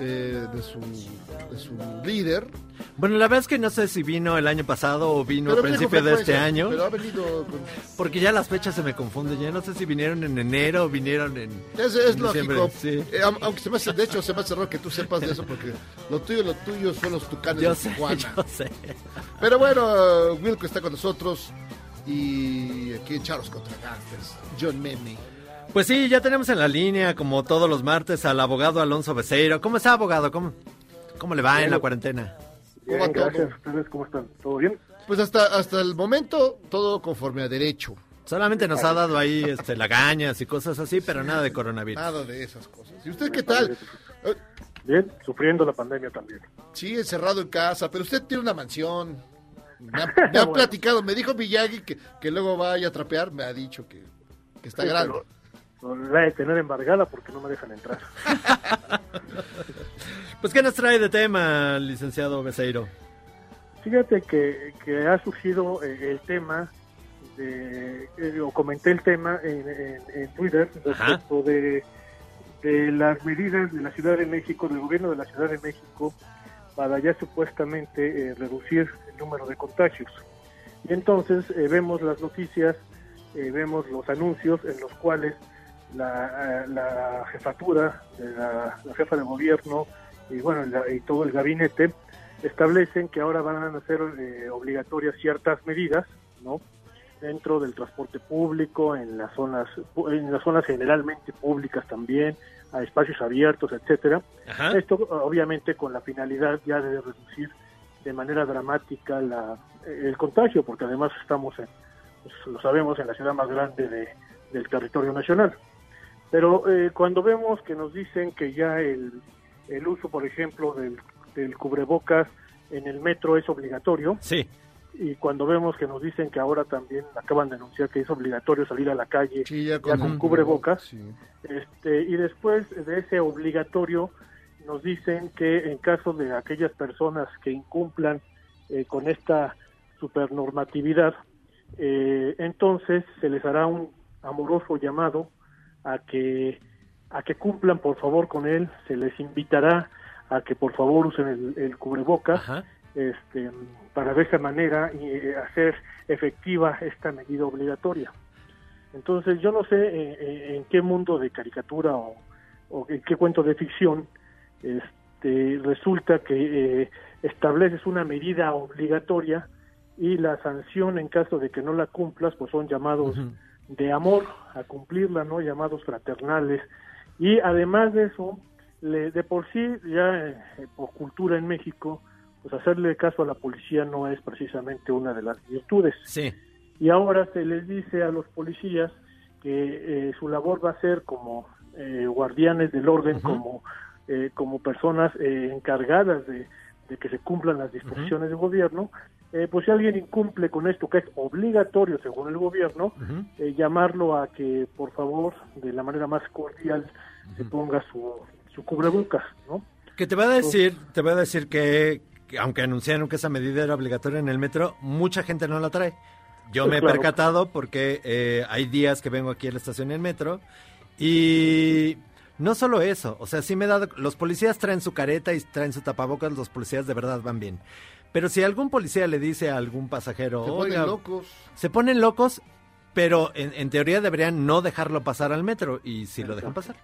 eh, de, su, de su líder. Bueno, la verdad es que no sé si vino el año pasado o vino Pero a principio de este año. Pero ha venido con... Porque ya las fechas se me confunden. Ya no sé si vinieron en enero o vinieron en. Es, es en lógico. Sí. Eh, aunque se me hace, de hecho, se me hace raro que tú sepas de eso porque lo tuyo, lo tuyo son los tucanes Yo de sé, Tijuana. yo sé. Pero bueno, Wilco está con nosotros y aquí en Charos contra Gangsters, John Meme. Pues sí, ya tenemos en la línea, como todos los martes, al abogado Alonso Becerro. ¿Cómo está, abogado? ¿Cómo, cómo le va en la cuarentena? ¿Cómo va Bien, todo? gracias. ¿Ustedes cómo están? ¿Todo bien? Pues hasta, hasta el momento todo conforme a derecho. Solamente nos ha dado ahí este, lagañas y cosas así, pero nada de coronavirus. Nada de esas cosas. ¿Y usted qué tal? Eh, Bien, sufriendo la pandemia también. Sí, encerrado en casa, pero usted tiene una mansión. Me Bueno. platicado, me dijo Miyagi que, que luego vaya a trapear, me ha dicho que, que está Sí, grande. La he de tener embargada porque no me dejan entrar. Pues, ¿qué nos trae de tema, licenciado Becerro? Fíjate que, que ha surgido eh, el tema, de, eh, o comenté el tema en, en- en Twitter respecto de, de las medidas de la Ciudad de México, del gobierno de la Ciudad de México, para ya supuestamente eh, reducir el número de contagios. Y entonces eh, vemos las noticias, eh, vemos los anuncios en los cuales la, la jefatura, de la, la jefa de gobierno y bueno la- y todo el gabinete establecen que ahora van a hacer eh, obligatorias ciertas medidas, ¿no? Dentro del transporte público, en las zonas, en las zonas generalmente públicas también, a espacios abiertos, etcétera. Ajá. Esto obviamente con la finalidad ya de reducir de manera dramática la, el contagio, porque además estamos, en, pues, lo sabemos, en la ciudad más grande de- del territorio nacional. Pero eh, cuando vemos que nos dicen que ya el, el uso, por ejemplo, del, del cubrebocas en el metro es obligatorio, Sí. y cuando vemos que nos dicen que ahora también acaban de anunciar que es obligatorio salir a la calle ya con- con cubrebocas, este, y después de ese obligatorio nos dicen que en caso de aquellas personas que incumplan eh, con esta supernormatividad, eh, entonces se les hará un amoroso llamado a que a que cumplan por favor con él, se les invitará a que por favor usen el, el cubrebocas este, para de esa manera eh, hacer efectiva esta medida obligatoria. Entonces yo no sé eh, eh, en qué mundo de caricatura o, o en qué cuento de ficción este, resulta que eh, estableces una medida obligatoria y la sanción en caso de que no la cumplas pues son llamados de amor a cumplirla, ¿no? Llamados fraternales. Y además de eso, le- de por sí, ya eh, por cultura en México, pues hacerle caso a la policía no es precisamente una de las virtudes. Sí. Y ahora se les dice a los policías que eh, su labor va a ser como eh, guardianes del orden, como, eh, como personas eh, encargadas de, de que se cumplan las disposiciones del gobierno. Eh, pues si alguien incumple con esto, que es obligatorio según el gobierno, eh, llamarlo a que por favor, de la manera más cordial, se ponga su, su cubrebocas, ¿no? Que te va a decir, te va a decir que, que aunque anunciaron que esa medida era obligatoria en el metro, mucha gente no la trae. Yo Pues me he claro. percatado porque eh, hay días que vengo aquí a la estación del metro y no solo eso, o sea, sí me he dado, los policías traen su careta y traen su tapabocas, los policías de verdad van bien. Pero si algún policía le dice a algún pasajero, Se ponen "Oiga", locos. se ponen locos, pero en, en teoría deberían no dejarlo pasar al metro y si lo dejan pasar.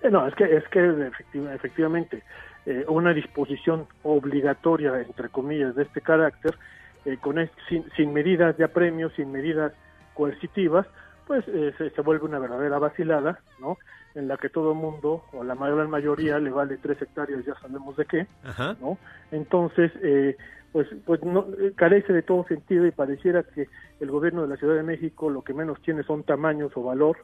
Sí, no, es que, es que efectiva- efectivamente eh, una disposición obligatoria, entre comillas, de este carácter, eh, con es- sin, sin medidas de apremio, sin medidas coercitivas, pues eh, se, se vuelve una verdadera vacilada, ¿no? En la que todo el mundo, o la mayor mayoría, le vale tres hectáreas, ya sabemos de qué, Ajá. ¿no? Entonces, eh, pues, pues no, eh, carece de todo sentido y pareciera que el gobierno de la Ciudad de México lo que menos tiene son tamaños o valor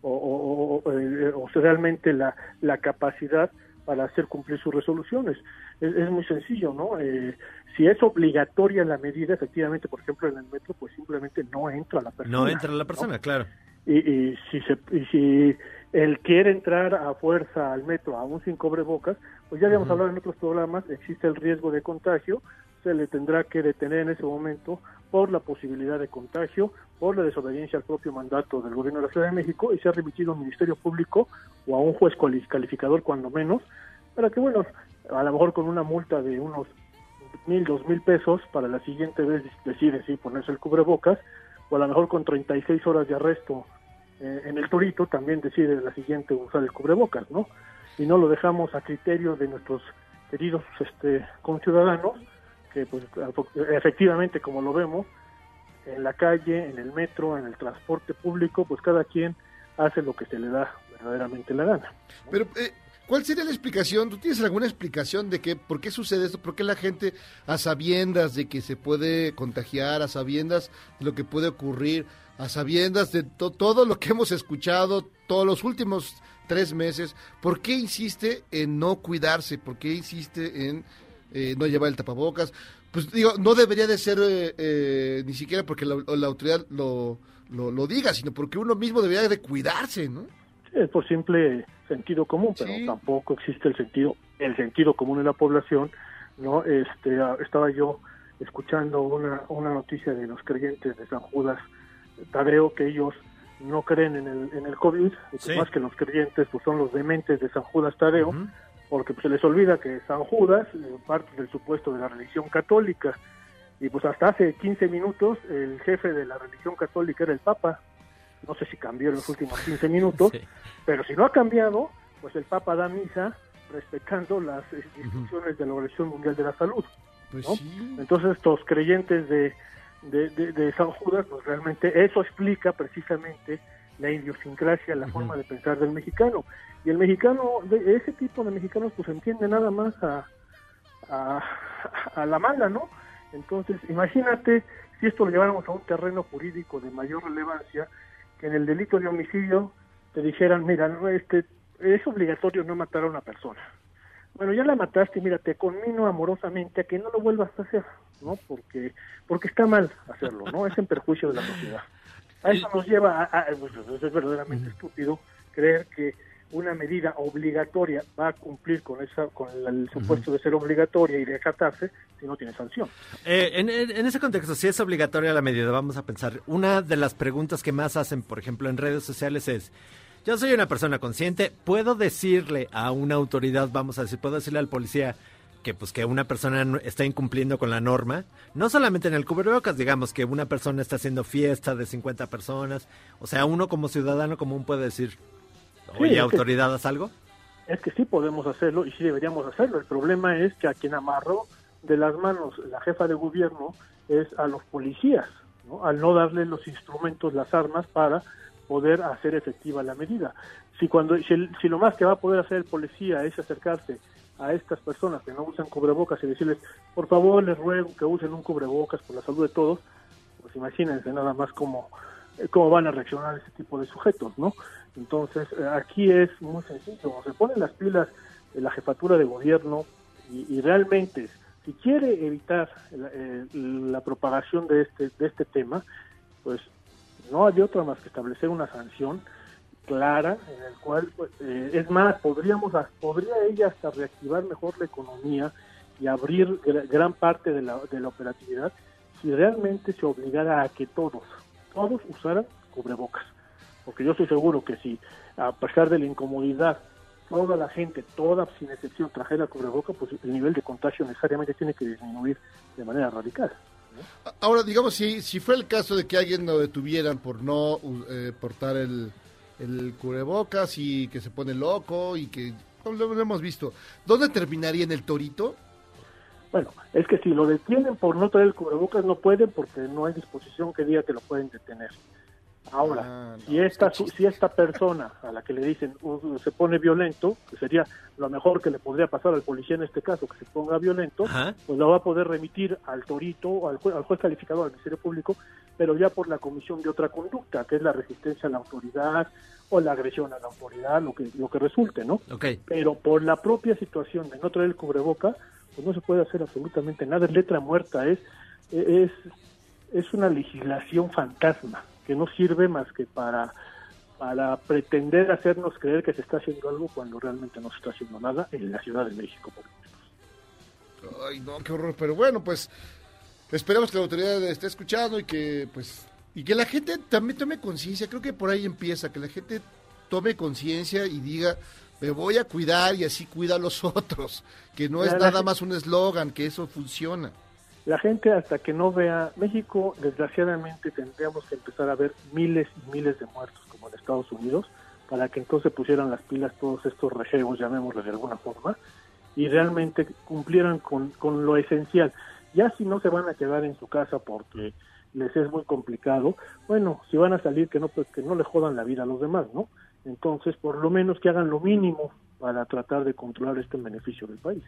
o, o- o- eh, o realmente la, la capacidad para hacer cumplir sus resoluciones. Es, es muy sencillo, ¿no? Eh, si es obligatoria la medida, efectivamente, por ejemplo, en el metro, pues simplemente no entra la persona. No entra la persona, claro. Y, y si se, y si él quiere entrar a fuerza al metro aún sin cubrebocas, pues ya habíamos hablado en otros programas, existe el riesgo de contagio, se le tendrá que detener en ese momento por la posibilidad de contagio, por la desobediencia al propio mandato del gobierno de la Ciudad de México y se ha remitido a un Ministerio Público o a un juez calificador cuando menos, para que, bueno, a lo mejor con una multa de unos mil, dos mil pesos, para la siguiente vez decide si ponerse el cubrebocas, o a lo mejor con 36 horas de arresto eh, en el Torito también decide la siguiente usar el cubrebocas, ¿no? Y no lo dejamos a criterio de nuestros queridos este, conciudadanos, que pues efectivamente, como lo vemos, en la calle, en el metro, en el transporte público, pues cada quien hace lo que se le da verdaderamente la gana. Pero, eh, ¿cuál sería la explicación? ¿Tú tienes alguna explicación de que, por qué sucede esto? ¿Por qué la gente, a sabiendas de que se puede contagiar, a sabiendas de lo que puede ocurrir, a sabiendas de to- todo lo que hemos escuchado todos los últimos tres meses, ¿por qué insiste en no cuidarse? ¿Por qué insiste en eh, no llevar el tapabocas? Pues digo, no debería de ser eh, eh, ni siquiera porque la, la autoridad lo, lo, lo diga, sino porque uno mismo debería de cuidarse, ¿no? es por simple sentido común, pero tampoco existe el sentido el sentido común en la población, ¿no? Este estaba yo escuchando una una noticia de los creyentes de San Judas Tadeo que ellos no creen en el en el COVID, y que Sí. más que los creyentes pues son los dementes de San Judas Tadeo, porque pues, se les olvida que San Judas eh, parte del supuesto de la religión católica y pues hasta hace 15 minutos el jefe de la religión católica era el Papa. No sé si cambió en los últimos 15 minutos, pero si no ha cambiado, pues el Papa da misa respetando las eh, instrucciones de la Organización Mundial de la Salud. Pues ¿no? Entonces estos creyentes de, de, de- de San Judas, pues realmente eso explica precisamente la idiosincrasia, la forma de pensar del mexicano. Y el mexicano, de ese tipo de mexicanos, pues entiende nada más a, a, a la mala, ¿no? Entonces, imagínate si esto lo lleváramos a un terreno jurídico de mayor relevancia, que en el delito de homicidio te dijeran, mira, no, este, es obligatorio no matar a una persona. Bueno, ya la mataste, mira, te conmino amorosamente a que no lo vuelvas a hacer, ¿no? Porque, porque está mal hacerlo, ¿no? Es en perjuicio de la sociedad. A eso nos lleva a, a- pues, es verdaderamente estúpido creer que una medida obligatoria va a cumplir con esa con el, supuesto de ser obligatoria y de acatarse si no tiene sanción. Eh, en- en ese contexto, si es obligatoria la medida, vamos a pensar, una de las preguntas que más hacen, por ejemplo, en redes sociales es, yo soy una persona consciente, puedo decirle a una autoridad, vamos a decir, puedo decirle al policía que pues que una persona está incumpliendo con la norma, no solamente en el cubrebocas, digamos que una persona está haciendo fiesta de 50 personas, o sea, uno como ciudadano común puede decir, Sí, oye, que- autoridad, haz algo. Es que sí podemos hacerlo y sí deberíamos hacerlo. El problema es que a quien amarró de las manos la jefa de gobierno es a los policías, ¿no? al no darle los instrumentos, las armas para poder hacer efectiva la medida. Si, cuando, si, lo más que va a poder hacer el policía es acercarse a estas personas que no usan cubrebocas y decirles, por favor, les ruego que usen un cubrebocas por la salud de todos, pues imagínense nada más cómo, eh, cómo van a reaccionar ese tipo de sujetos, ¿no? Entonces, eh, aquí es muy sencillo, se ponen las pilas de la jefatura de gobierno y, y realmente, si quiere evitar la, eh, la propagación de este, de este tema, pues no hay otra más que establecer una sanción clara en el cual, pues, eh, es más, podríamos, podría ella hasta reactivar mejor la economía y abrir gra- gran parte de la, de la operatividad si realmente se obligara a que todos, todos usaran cubrebocas. Porque yo estoy seguro que si, a pesar de la incomodidad, toda la gente, toda sin excepción, trajera cubreboca, pues el nivel de contagio necesariamente tiene que disminuir de manera radical. Ahora, digamos, si, si fue el caso de que alguien lo detuvieran por no eh, portar el, el cubrebocas y que se pone loco y que lo, lo hemos visto, ¿dónde terminaría en el torito? Bueno, es que si lo detienen por no traer el cubrebocas, no pueden porque no hay disposición que diga que lo pueden detener. Ahora, Ah, si, esta, si esta persona a la que le dicen uh, se pone violento, que sería lo mejor que le podría pasar al policía en este caso, que se ponga violento, pues lo va a poder remitir al torito, al, jue- al juez calificador, al Ministerio Público, pero ya por la comisión de otra conducta, que es la resistencia a la autoridad o la agresión a la autoridad, lo que, lo que resulte, ¿no? Ok. Pero por la propia situación de no traer el cubreboca, pues no se puede hacer absolutamente nada, es letra muerta, es, es, es una legislación fantasma que no sirve más que para, para pretender hacernos creer que se está haciendo algo cuando realmente no se está haciendo nada en la Ciudad de México. por Ay, no, qué horror. Pero bueno, pues esperamos que la autoridad esté escuchando y que, pues, y que la gente también tome conciencia. Creo que por ahí empieza, que la gente tome conciencia y diga, me voy a cuidar y así cuida a los otros. Que no es nada más un eslogan, que eso funciona. La gente hasta que no vea México, desgraciadamente tendríamos que empezar a ver miles y miles de muertos como en Estados Unidos para que entonces pusieran las pilas todos estos rejeos, llamémosle de alguna forma, y realmente cumplieran con, con lo esencial. Ya si no se van a quedar en su casa porque les es muy complicado, bueno, si van a salir que no pues, que no le jodan la vida a los demás, ¿no? Entonces, por lo menos que hagan lo mínimo para tratar de controlar este beneficio del país.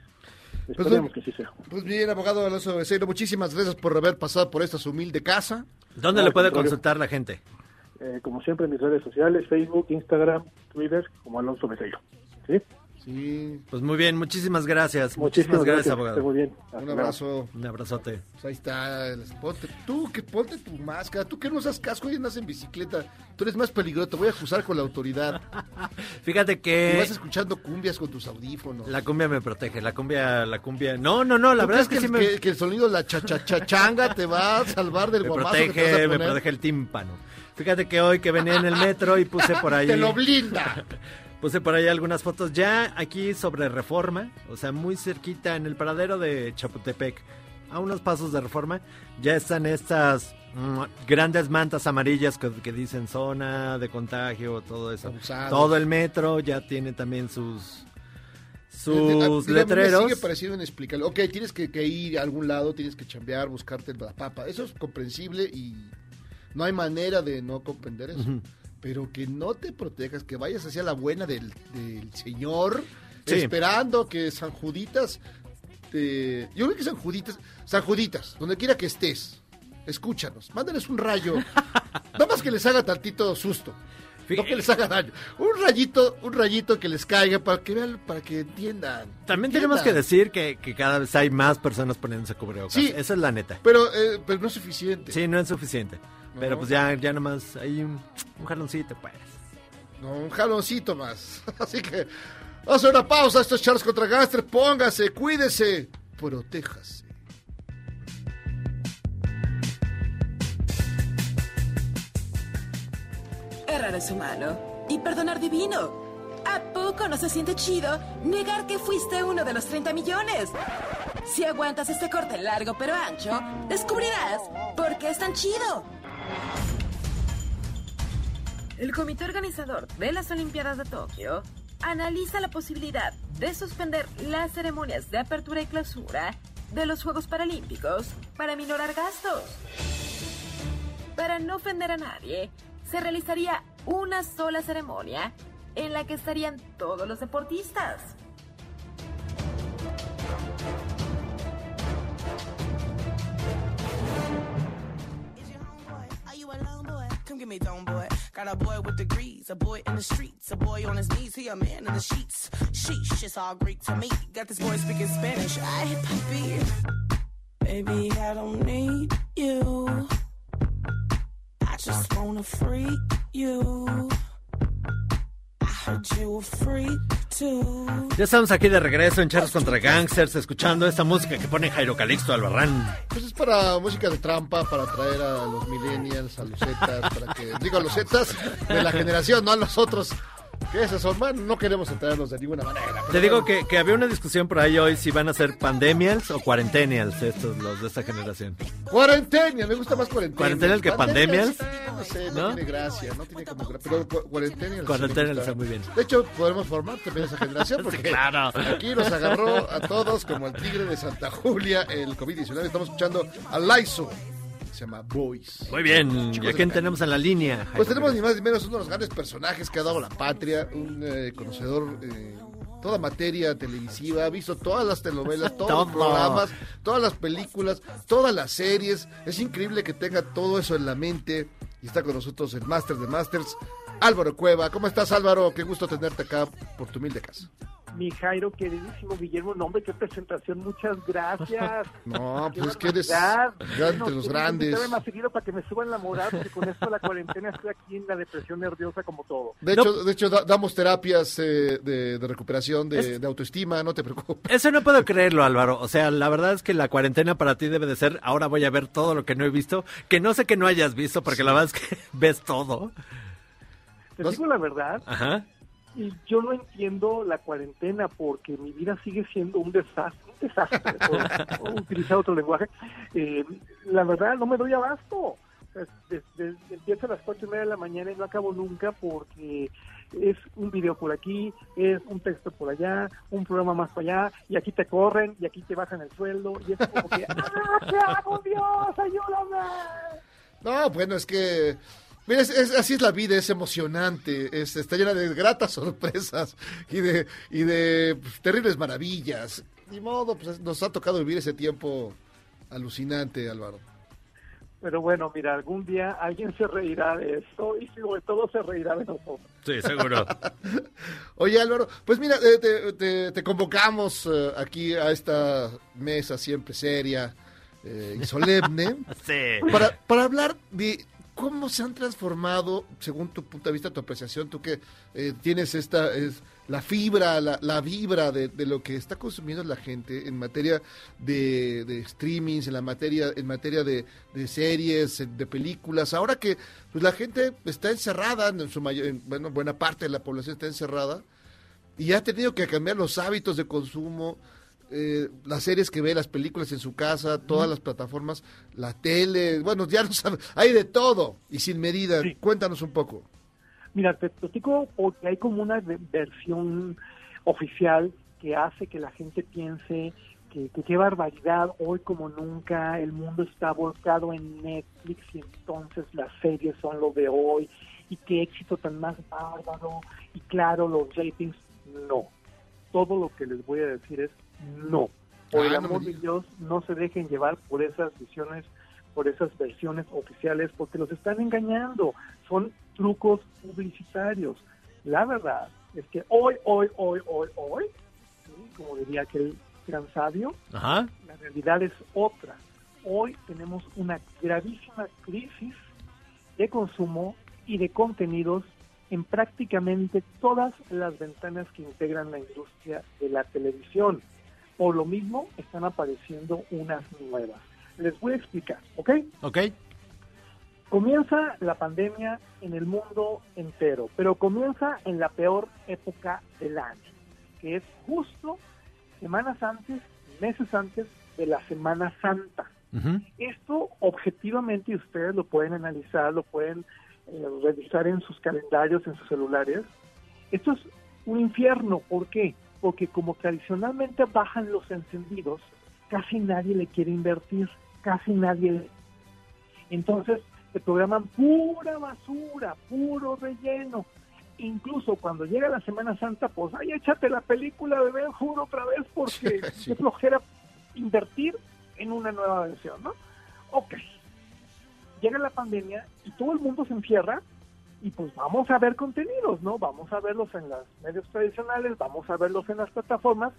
Esperemos que sí sea. Pues bien, abogado Alonso Becerro, muchísimas gracias por haber pasado por esta su humilde casa. ¿Dónde No, le puede contrario. consultar la gente? eh, como siempre en mis redes sociales, Facebook, Instagram, Twitter, como Alonso Becerro. ¿Sí? Sí. Pues muy bien, muchísimas gracias. Muchísimas Muchísimas gracias, gracias, abogado. muy bien. Hasta Un abrazo. Un abrazote. Pues ahí está. Ponte, tú, que ponte tu máscara. Tú que no usas casco y andas en bicicleta. Tú eres más peligroso. Te voy a acusar con la autoridad. Fíjate Y que vas escuchando cumbias con tus audífonos. la cumbia me protege, la cumbia, la cumbia... No, no, no, la ¿Tú verdad es que, sí el, me, que, que el sonido de la chachachachanga te va a salvar del me guamazo que te vas a protege, me protege el tímpano. Fíjate que hoy que venía en el metro y puse por ahí... Te lo blinda. Puse por ahí algunas fotos ya aquí sobre Reforma, o sea, muy cerquita en el paradero de Chapultepec, a unos pasos de Reforma, ya están estas mm, grandes mantas amarillas que, que dicen zona de contagio, todo eso. Abusados. Todo el metro ya tiene también sus sus Diga, Me letreros. sigue pareciendo inexplicable. Ok, tienes que, que ir a algún lado, tienes que chambear, buscarte la papa. Eso es comprensible y no hay manera de no comprender eso. Pero que no te protejas, que vayas hacia la buena del, del Señor, Sí. esperando que San Juditas te... Yo creo que San Juditas, San Juditas, donde quiera que estés, escúchanos, mándales un rayo. Nada más que les haga tantito susto. No que les haga daño. Un rayito, un rayito que les caiga para que vean, para que entiendan. También entiendan. tenemos que decir que, que cada vez hay más personas poniéndose cubrebocas. Sí. Esa es la neta. Pero, eh, pero no es suficiente. Sí, no es suficiente. Pero No. pues ya, ya nomás hay un, un jaloncito, pues. No, un jaloncito más. Así que, vamos a hacer una pausa. Esto es Charles contra Gangster. Póngase, cuídese, protéjase. Errar es humano. y perdonar divino. ¿A poco no se siente chido negar que fuiste uno de los 30 millones? Si aguantas este corte largo pero ancho, descubrirás por qué es tan chido. El comité organizador de las Olimpiadas de Tokio analiza la posibilidad de suspender las ceremonias de apertura y clausura de los Juegos Paralímpicos para minorar gastos. Para no ofender a nadie, se realizaría una sola ceremonia en la que estarían todos los deportistas. Come get me down, boy. Got a boy with degrees, a boy in the streets, a boy on his knees, he a man in the sheets. Sheesh, it's all Greek to me. Got this boy speaking Spanish. I papi. Baby, I don't need you. I just wanna freak you. Ya estamos aquí de regreso en Charles contra Gangsters, escuchando esta música que pone Jairo Calixto Albarrán. Pues es para música de trampa, para atraer a los millennials, a los zetas, para que, digo, a los zetas de la generación, no a los otros. Que esos son, bueno, no queremos entrarnos de ninguna manera. Te digo bueno. que, que había una discusión por ahí hoy si van a ser pandemials o cuarentenials estos, los de esta generación. Cuarentenia, me gusta más cuarentenia. ¿Cuarentenial que pandemias? No sé, no, ¿No? tiene gracia, no tiene como Pero cu- cuarentenia. Cuarentenial está muy bien. De hecho, podemos formar también esa generación porque Sí, claro. aquí nos agarró a todos como el tigre de Santa Julia, el COVID-19. Estamos escuchando a Laizo. Se llama Boys. Muy bien, ¿y a quién tenemos en la línea? Pues tenemos ni más ni menos uno de los grandes personajes que ha dado la patria, un eh, conocedor eh, toda materia televisiva, ha visto todas las telenovelas, todos Todo. los programas, todas las películas, todas las series. Es increíble que tenga todo eso en la mente y está con nosotros el máster de masters, Álvaro Cueva. ¿Cómo estás Álvaro? Qué gusto tenerte acá por tu humilde casa. Mi Jairo, queridísimo Guillermo, nombre, qué presentación, muchas gracias. No, pues es que eres grande entre los que grandes. más seguido para que me suban la moral, porque con esto de la cuarentena estoy aquí en la depresión nerviosa como todo. De hecho, de hecho da- damos terapias eh, de, de recuperación de, Es- de autoestima, no te preocupes. Eso no puedo creerlo, Álvaro. O sea, la verdad es que la cuarentena para ti debe de ser, ahora voy a ver todo lo que no he visto, que no sé que no hayas visto, porque la verdad es que ves todo. Te digo la verdad, Ajá. y yo no entiendo la cuarentena porque mi vida sigue siendo un desastre, un desastre, por utilizar otro lenguaje. Eh, la verdad, no me doy abasto. O sea, Desde, empiezo a las cuatro y media de la mañana y no acabo nunca porque es un video por aquí, es un texto por allá, un programa más para allá, y aquí te corren, y aquí te bajan el sueldo, y es como que, ¡ah, qué hago, Dios, ayúdame! No, bueno, es que. Mira, es- es- así es la vida, es emocionante, es, está llena de gratas sorpresas y de, y de pues, terribles maravillas. Ni modo, pues nos ha tocado vivir ese tiempo alucinante, Álvaro. Pero bueno, mira, algún día alguien se reirá de esto y sobre todo se reirá de nosotros. Sí, seguro. Oye, Álvaro, pues mira, eh, te, te- te convocamos eh, aquí a esta mesa siempre seria eh, y solemne Sí. para, para hablar de cómo se han transformado, según tu punto de vista, tu apreciación, tú que eh, tienes esta, es, la fibra, la, la vibra de, lo que está consumiendo la gente en materia de, de streamings, en la materia, en materia de, de series, de películas. Ahora que pues, la gente está encerrada, en su mayor, en- bueno, buena parte de la población está encerrada y ha tenido que cambiar los hábitos de consumo, eh, las series que ve, las películas en su casa, todas las plataformas, la tele, bueno, ya no sabe, hay de todo y sin medida. Cuéntanos un poco. Mira, te platico porque hay como una ve- versión oficial que hace que la gente piense que, que qué barbaridad, hoy como nunca el mundo está volcado en Netflix y entonces las series son lo de hoy y qué éxito tan más bárbaro y claro, los ratings, no. Todo lo que les voy a decir es no. Por Ah, el no me amor de. Dios, no se dejen llevar por esas visiones, por esas versiones oficiales, porque los están engañando. Son trucos publicitarios. La verdad es que hoy, hoy, hoy, hoy, hoy, ¿sí? como diría aquel gran sabio, Ajá. la realidad es otra. Hoy tenemos una gravísima crisis de consumo y de contenidos en prácticamente todas las ventanas que integran la industria de la televisión. Por lo mismo, están apareciendo unas nuevas. Les voy a explicar, ¿ok? Ok. Comienza la pandemia en el mundo entero, pero comienza en la peor época del año, que es justo semanas antes, meses antes de la Semana Santa. Esto objetivamente ustedes lo pueden analizar, lo pueden eh, revisar en sus calendarios, en sus celulares. Esto es un infierno. ¿Por qué? Porque como tradicionalmente bajan los encendidos, casi nadie le quiere invertir, casi nadie. Entonces se programan pura basura, puro relleno. Incluso cuando llega la Semana Santa, pues, ay, échate la película de Ben Hur otra vez porque Sí. qué flojera invertir en una nueva versión, ¿no? Ok. Llega la pandemia y todo el mundo se encierra y pues vamos a ver contenidos, ¿no? Vamos a verlos en los medios tradicionales, vamos a verlos en las plataformas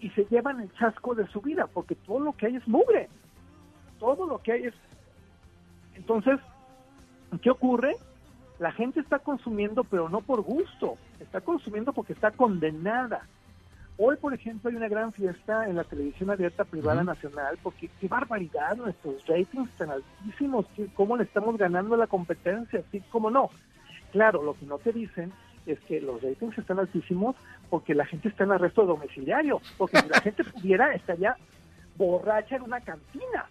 y se llevan el chasco de su vida porque todo lo que hay es mugre. Todo lo que hay es... Entonces, ¿qué ocurre? La gente está consumiendo, pero no por gusto, está consumiendo porque está condenada. Hoy, por ejemplo, hay una gran fiesta en la televisión abierta privada nacional, porque qué barbaridad, nuestros ratings tan altísimos, cómo le estamos ganando la competencia, así como no. Claro, lo que no te dicen es que los ratings están altísimos porque la gente está en arresto domiciliario, porque si la gente pudiera, estaría borracha en una cantina,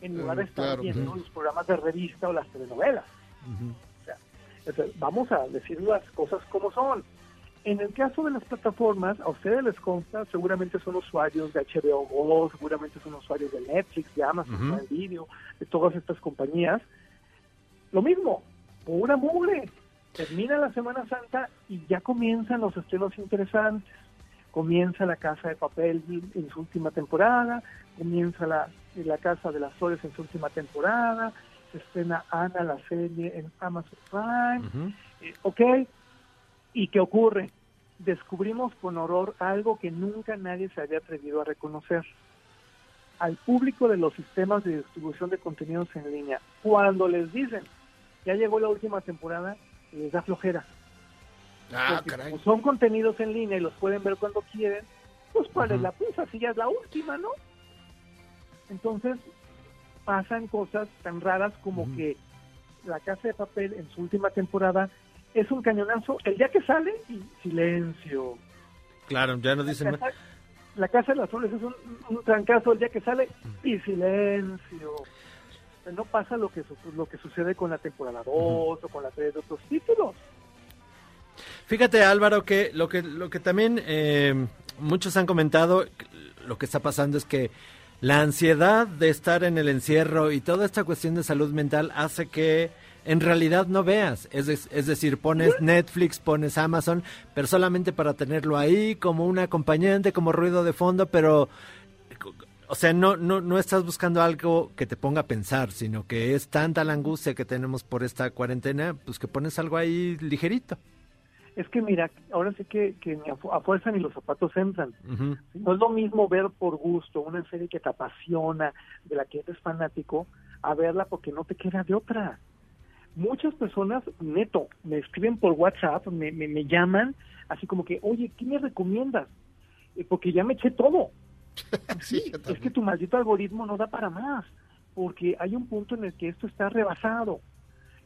en lugar de estar claro, viendo los programas de revista o las telenovelas. O sea, entonces, vamos a decir las cosas como son. En el caso de las plataformas, a ustedes les consta, seguramente son usuarios de HBO Go, seguramente son usuarios de Netflix, de Amazon Video, de todas estas compañías. Lo mismo, pura mugre. Termina la Semana Santa y ya comienzan los estrenos interesantes. Comienza La Casa de Papel en su última temporada, comienza la, la Casa de las Flores en su última temporada, se estrena Ana, la serie en Amazon Prime. Eh, ok, ¿y qué ocurre? Descubrimos con horror algo que nunca nadie se había atrevido a reconocer. Al público de los sistemas de distribución de contenidos en línea, cuando les dicen, ya llegó la última temporada, les da flojera. Ah, caray. como son contenidos en línea y los pueden ver cuando quieren, pues cuál es la prisa, si ya es la última, ¿no? Entonces pasan cosas tan raras como que La Casa de Papel en su última temporada es un cañonazo el día que sale y silencio. Claro, ya nos dicen. Casa, la Casa de las Flores es un, un trancazo el día que sale y silencio. No pasa lo que, lo que sucede con la temporada 2 o con la serie de otros títulos. Fíjate Álvaro que lo que lo que también eh, muchos han comentado lo que está pasando es que la ansiedad de estar en el encierro y toda esta cuestión de salud mental hace que en realidad no veas, es, de- es decir, pones Netflix, pones Amazon, pero solamente para tenerlo ahí como un acompañante, como ruido de fondo, pero o sea, no, no, no estás buscando algo que te ponga a pensar, sino que es tanta la angustia que tenemos por esta cuarentena, pues que pones algo ahí ligerito. Es que mira, ahora sí que, que ni a, fu- a fuerza ni los zapatos entran. No es lo mismo ver por gusto una serie que te apasiona, de la que eres fanático, a verla porque no te queda de otra. Muchas personas, neto, me escriben por WhatsApp, me, me, me llaman, así como que, oye, ¿qué me recomiendas? Eh, Porque ya me eché todo. Sí, es que tu maldito algoritmo no da para más, porque hay un punto en el que esto está rebasado.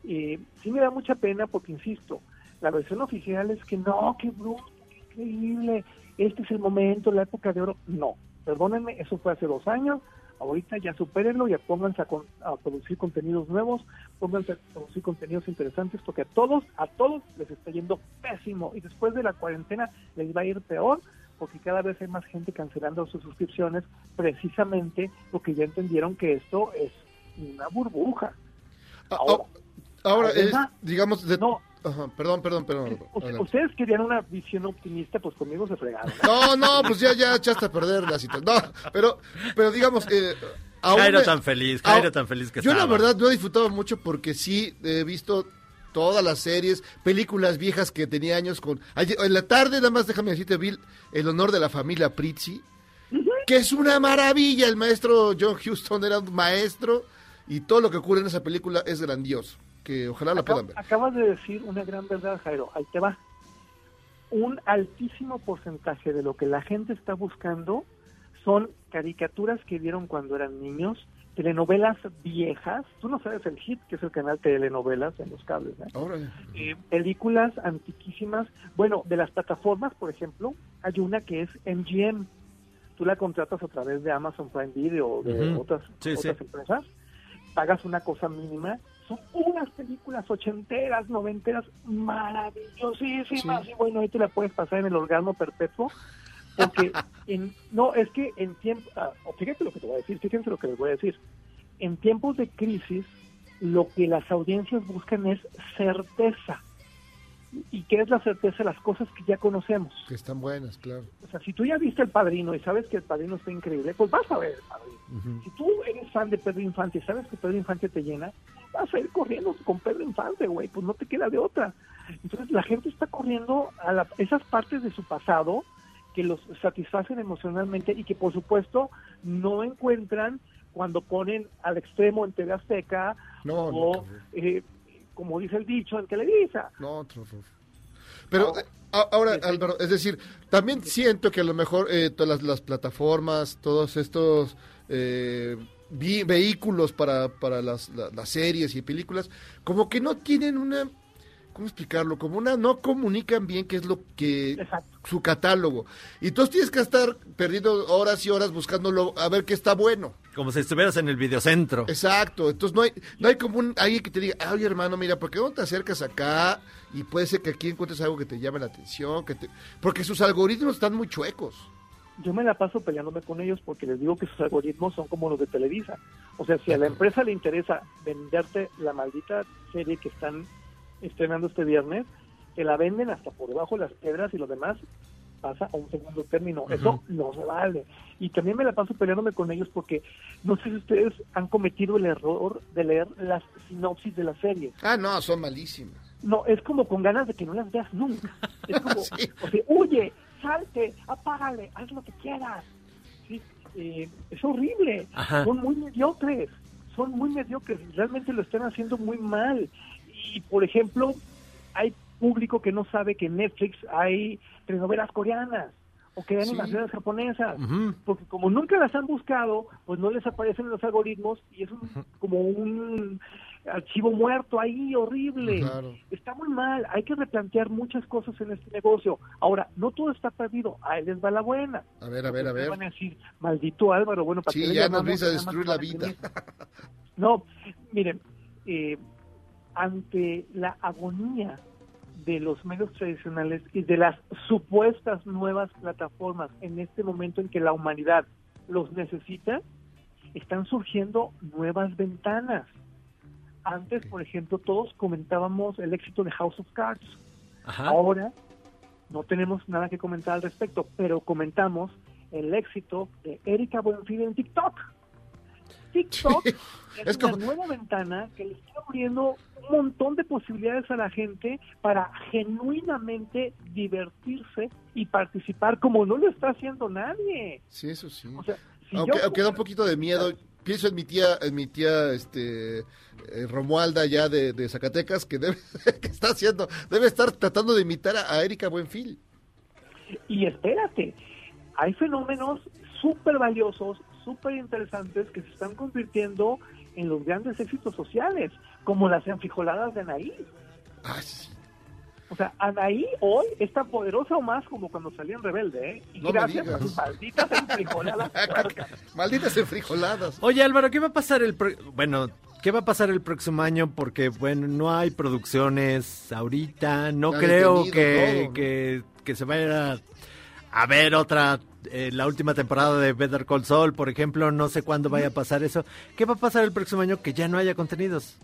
Eh, sí me da mucha pena porque, insisto, la versión oficial es que no, qué bruto, qué increíble, este es el momento, la época de oro. No, perdónenme, eso fue hace dos años, ahorita ya supérenlo, ya pónganse a, con- a producir contenidos nuevos, pónganse a producir contenidos interesantes, porque a todos, a todos les está yendo pésimo y después de la cuarentena les va a ir peor porque cada vez hay más gente cancelando sus suscripciones precisamente porque ya entendieron que esto es una burbuja. Ahora, Ahora, es, digamos, de... no. Ajá, perdón, perdón, perdón. adelante. ustedes querían una visión optimista, pues conmigo se fregaron. No, no, pues ya, ya echaste a perder la situación. No, pero, pero digamos, eh, aún Jairo me- tan feliz, Jairo tan feliz que Yo la verdad no he disfrutado mucho porque sí he visto todas las series, películas viejas que tenía años con... ayer- En la tarde, nada más déjame decirte, vi El honor de la familia Prizzi, que es una maravilla. El maestro John Huston era un maestro y todo lo que ocurre en esa película es grandioso. Que ojalá la Acab- puedan ver. Acabas de decir una gran verdad, Jairo. Ahí te va. Un altísimo porcentaje de lo que la gente está buscando son caricaturas que vieron cuando eran niños telenovelas viejas, tú no sabes el hit que es el canal telenovelas en los cables, ¿eh? Órale. Eh, películas antiquísimas, bueno, de las plataformas, por ejemplo, hay una que es MGM, tú la contratas a través de Amazon Prime Video o de otras, Sí, otras sí. empresas, pagas una cosa mínima, son unas películas ochenteras, noventeras, maravillosísimas, y bueno, ahí te la puedes pasar en el orgasmo perpetuo, porque en, no, es que en tiempo, ah, fíjate lo que te voy a decir, fíjense lo que les voy a decir, en tiempos de crisis, lo que las audiencias buscan es certeza. ¿Y qué es la certeza? Las cosas que ya conocemos. Que están buenas, claro. O sea, si tú ya viste El Padrino y sabes que El Padrino está increíble, pues vas a ver El Padrino. Si tú eres fan de Pedro Infante y sabes que Pedro Infante te llena, vas a ir corriendo con Pedro Infante, güey, pues no te queda de otra. Entonces la gente está corriendo a la- esas partes de su pasado que los satisfacen emocionalmente y que por supuesto no encuentran cuando ponen al extremo en TV Azteca No, o, eh, como dice el dicho, en Televisa. No. Pero ahora, Álvaro, es decir, también siento que a lo mejor eh, todas las, las plataformas, todos estos eh, vi- vehículos para, para las, la- las series y películas, como que no tienen una, ¿cómo explicarlo? Como una, no comunican bien qué es lo que, su catálogo. Y entonces tienes que estar perdiendo horas y horas buscándolo a ver qué está bueno. Como si estuvieras en el videocentro. Exacto, entonces no hay, no hay como un, alguien que te diga, ay hermano, mira, ¿por qué no te acercas acá? Y puede ser que aquí encuentres algo que te llame la atención, que te... porque sus algoritmos están muy chuecos. yo me la paso peleándome con ellos porque les digo que sus algoritmos son como los de Televisa. O sea, si a la empresa le interesa venderte la maldita serie que están estrenando este viernes, te la venden hasta por debajo de las piedras y lo demás pasa a un segundo término. Eso no se vale. Y también me la paso peleándome con ellos porque no sé si ustedes han cometido el error de leer las sinopsis de las series. Ah, no, son malísimas. No, es como con ganas de que no las veas nunca. Es como, o sea, huye, salte, apágale, haz lo que quieras. ¿Sí? Eh, es horrible. Ajá. Son muy mediocres. Son muy mediocres. Realmente lo están haciendo muy mal. Y, por ejemplo, hay público que no sabe que en Netflix hay telenovelas coreanas o que hay Sí. animaciones japonesas. Porque como nunca las han buscado, pues no les aparecen en los algoritmos y es un- como un archivo muerto ahí, horrible. Claro. Está muy mal, hay que replantear muchas cosas en este negocio. Ahora, no todo está perdido, ahí les va la buena. A ver, a ver, a ver. Van a decir, maldito Álvaro, bueno, ¿para Sí, ya nos vienes a destruir la vida. No, miren, eh, ante la agonía de los medios tradicionales y de las supuestas nuevas plataformas en este momento en que la humanidad los necesita, están surgiendo nuevas ventanas. Antes, por ejemplo, todos comentábamos el éxito de House of Cards. Ahora no tenemos nada que comentar al respecto, pero comentamos el éxito de Erika Buenfil en TikTok. TikTok es, una nueva ventana que le está abriendo un montón de posibilidades a la gente para genuinamente divertirse y participar como no lo está haciendo nadie. Sí, eso sí. O sea, si aunque, yo- aunque da un poquito de miedo. Pienso en mi tía, en mi tía, este, eh, Romualda ya de, de Zacatecas, que debe, que está haciendo, debe estar tratando de imitar a, a Erika Buenfil. Y espérate, hay fenómenos súper valiosos, súper interesantes que se están convirtiendo en los grandes éxitos sociales, como las enfrijoladas de Anaí. Ah, O sea, Anaí hoy es tan poderosa o más como cuando salía en Rebelde, ¿eh? Y No gracias a sus malditas enfrijoladas. Malditas enfrijoladas. Oye Álvaro, ¿qué va a pasar el pro- bueno, qué va a pasar el próximo año? Porque bueno, no hay producciones ahorita, no Está creo detenido que, todo, ¿no? que, que se vaya a, a ver otra eh, la última temporada de Better Call Saul, por ejemplo, no sé cuándo vaya a pasar eso. ¿Qué va a pasar el próximo año que ya no haya contenidos?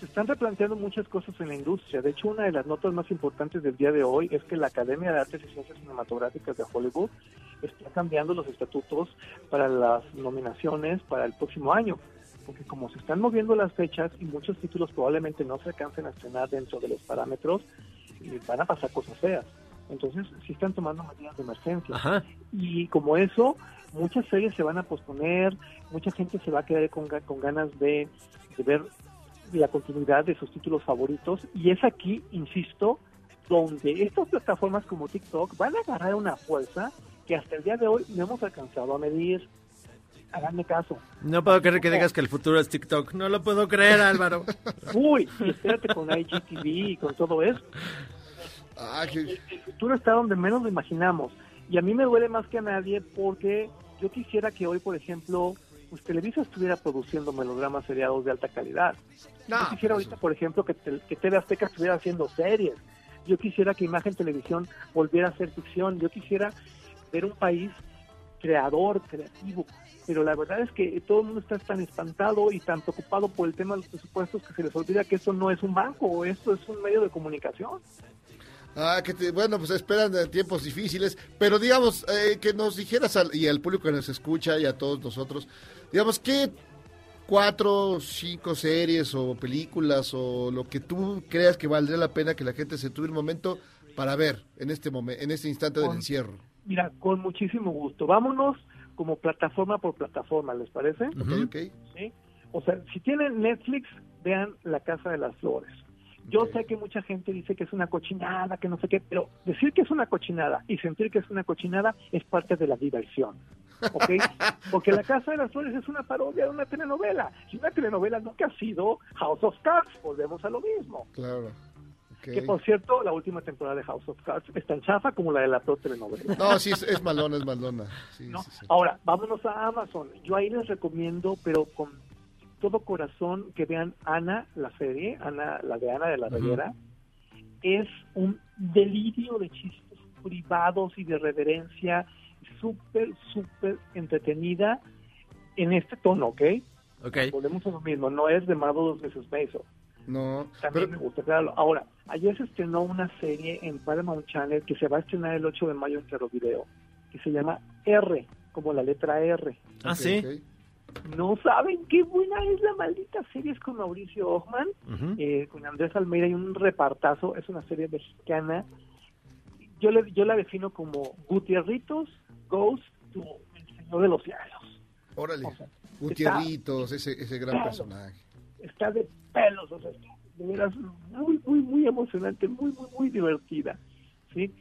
Se están replanteando muchas cosas en la industria. De hecho, una de las notas más importantes del día de hoy es que la Academia de Artes y Ciencias Cinematográficas de Hollywood está cambiando los estatutos para las nominaciones para el próximo año. Porque como se están moviendo las fechas y muchos títulos probablemente no se alcancen a estrenar dentro de los parámetros, eh, van a pasar cosas feas. Entonces, sí están tomando medidas de emergencia. Ajá. Y como eso, muchas series se van a posponer, mucha gente se va a quedar con, con ganas de, de ver la continuidad de sus títulos favoritos. Y es aquí, insisto, donde estas plataformas como TikTok van a agarrar una fuerza que hasta el día de hoy no hemos alcanzado a medir. háganme caso. No puedo creer que digas que el futuro es TikTok. No lo puedo creer, Álvaro. Uy, espérate con IGTV y con todo eso. El, el futuro está donde menos lo imaginamos. Y a mí me duele más que a nadie porque yo quisiera que hoy, por ejemplo, pues Televisa estuviera produciendo melodramas seriados de alta calidad. yo quisiera ahorita, por ejemplo, que, te- que TV Azteca estuviera haciendo series. Yo quisiera que Imagen Televisión volviera a hacer ficción. Yo quisiera ver un país creador, creativo. Pero la verdad es que todo el mundo está tan espantado y tan preocupado por el tema de los presupuestos que se les olvida que esto no es un banco, esto es un medio de comunicación. Ah, que te- bueno, pues esperan de tiempos difíciles, pero digamos, eh, que nos dijeras al- y al público que nos escucha y a todos nosotros, digamos, ¿qué cuatro, cinco series o películas o lo que tú creas que valdría la pena que la gente se tuviera un momento para ver en este momento, en este instante del encierro? Mira, con muchísimo gusto. Vámonos como plataforma por plataforma, ¿les parece? Ok, ok. ¿Sí? O sea, si tienen Netflix, vean La Casa de las Flores. Yo sé que mucha gente dice que es una cochinada, que no sé qué, pero decir que es una cochinada y sentir que es una cochinada es parte de la diversión. ¿Ok? Porque La Casa de las Flores es una parodia de una telenovela. Y una telenovela nunca ha sido House of Cards. Volvemos a lo mismo. Claro. Que por cierto, la última temporada de House of Cards es tan chafa como la de la pro telenovela. No, sí, es, es malona, es malona. Sí, ¿no? sí, sí. Ahora, vámonos a Amazon. Yo ahí les recomiendo, pero con todo corazón, que vean Ana, la serie, Ana, la de Ana de la. Reguera. Es un delirio de chistes privados y de reverencia, súper, súper entretenida en este tono, ¿ok? Ok. Volvemos a lo mismo, no es de Marvelous Mrs. Maisel. No, También me gusta aclararlo. Ahora, ayer se estrenó una serie en Paramount Channel que se va a estrenar el 8 de mayo en Claro Video, que se llama R, como la letra R. Ah, sí. No saben qué buena es la maldita serie, es con Mauricio Ujú. eh, con Andrés Almeida y un repartazo, es una serie mexicana. Yo, le, yo la defino como Gutierritos Goes to El Señor de los Cielos. Órale. O sea, Gutierritos, ese, ese gran personaje. está de pelos, o sea, está de veras muy, muy, muy emocionante, muy, muy, muy divertida, ¿sí?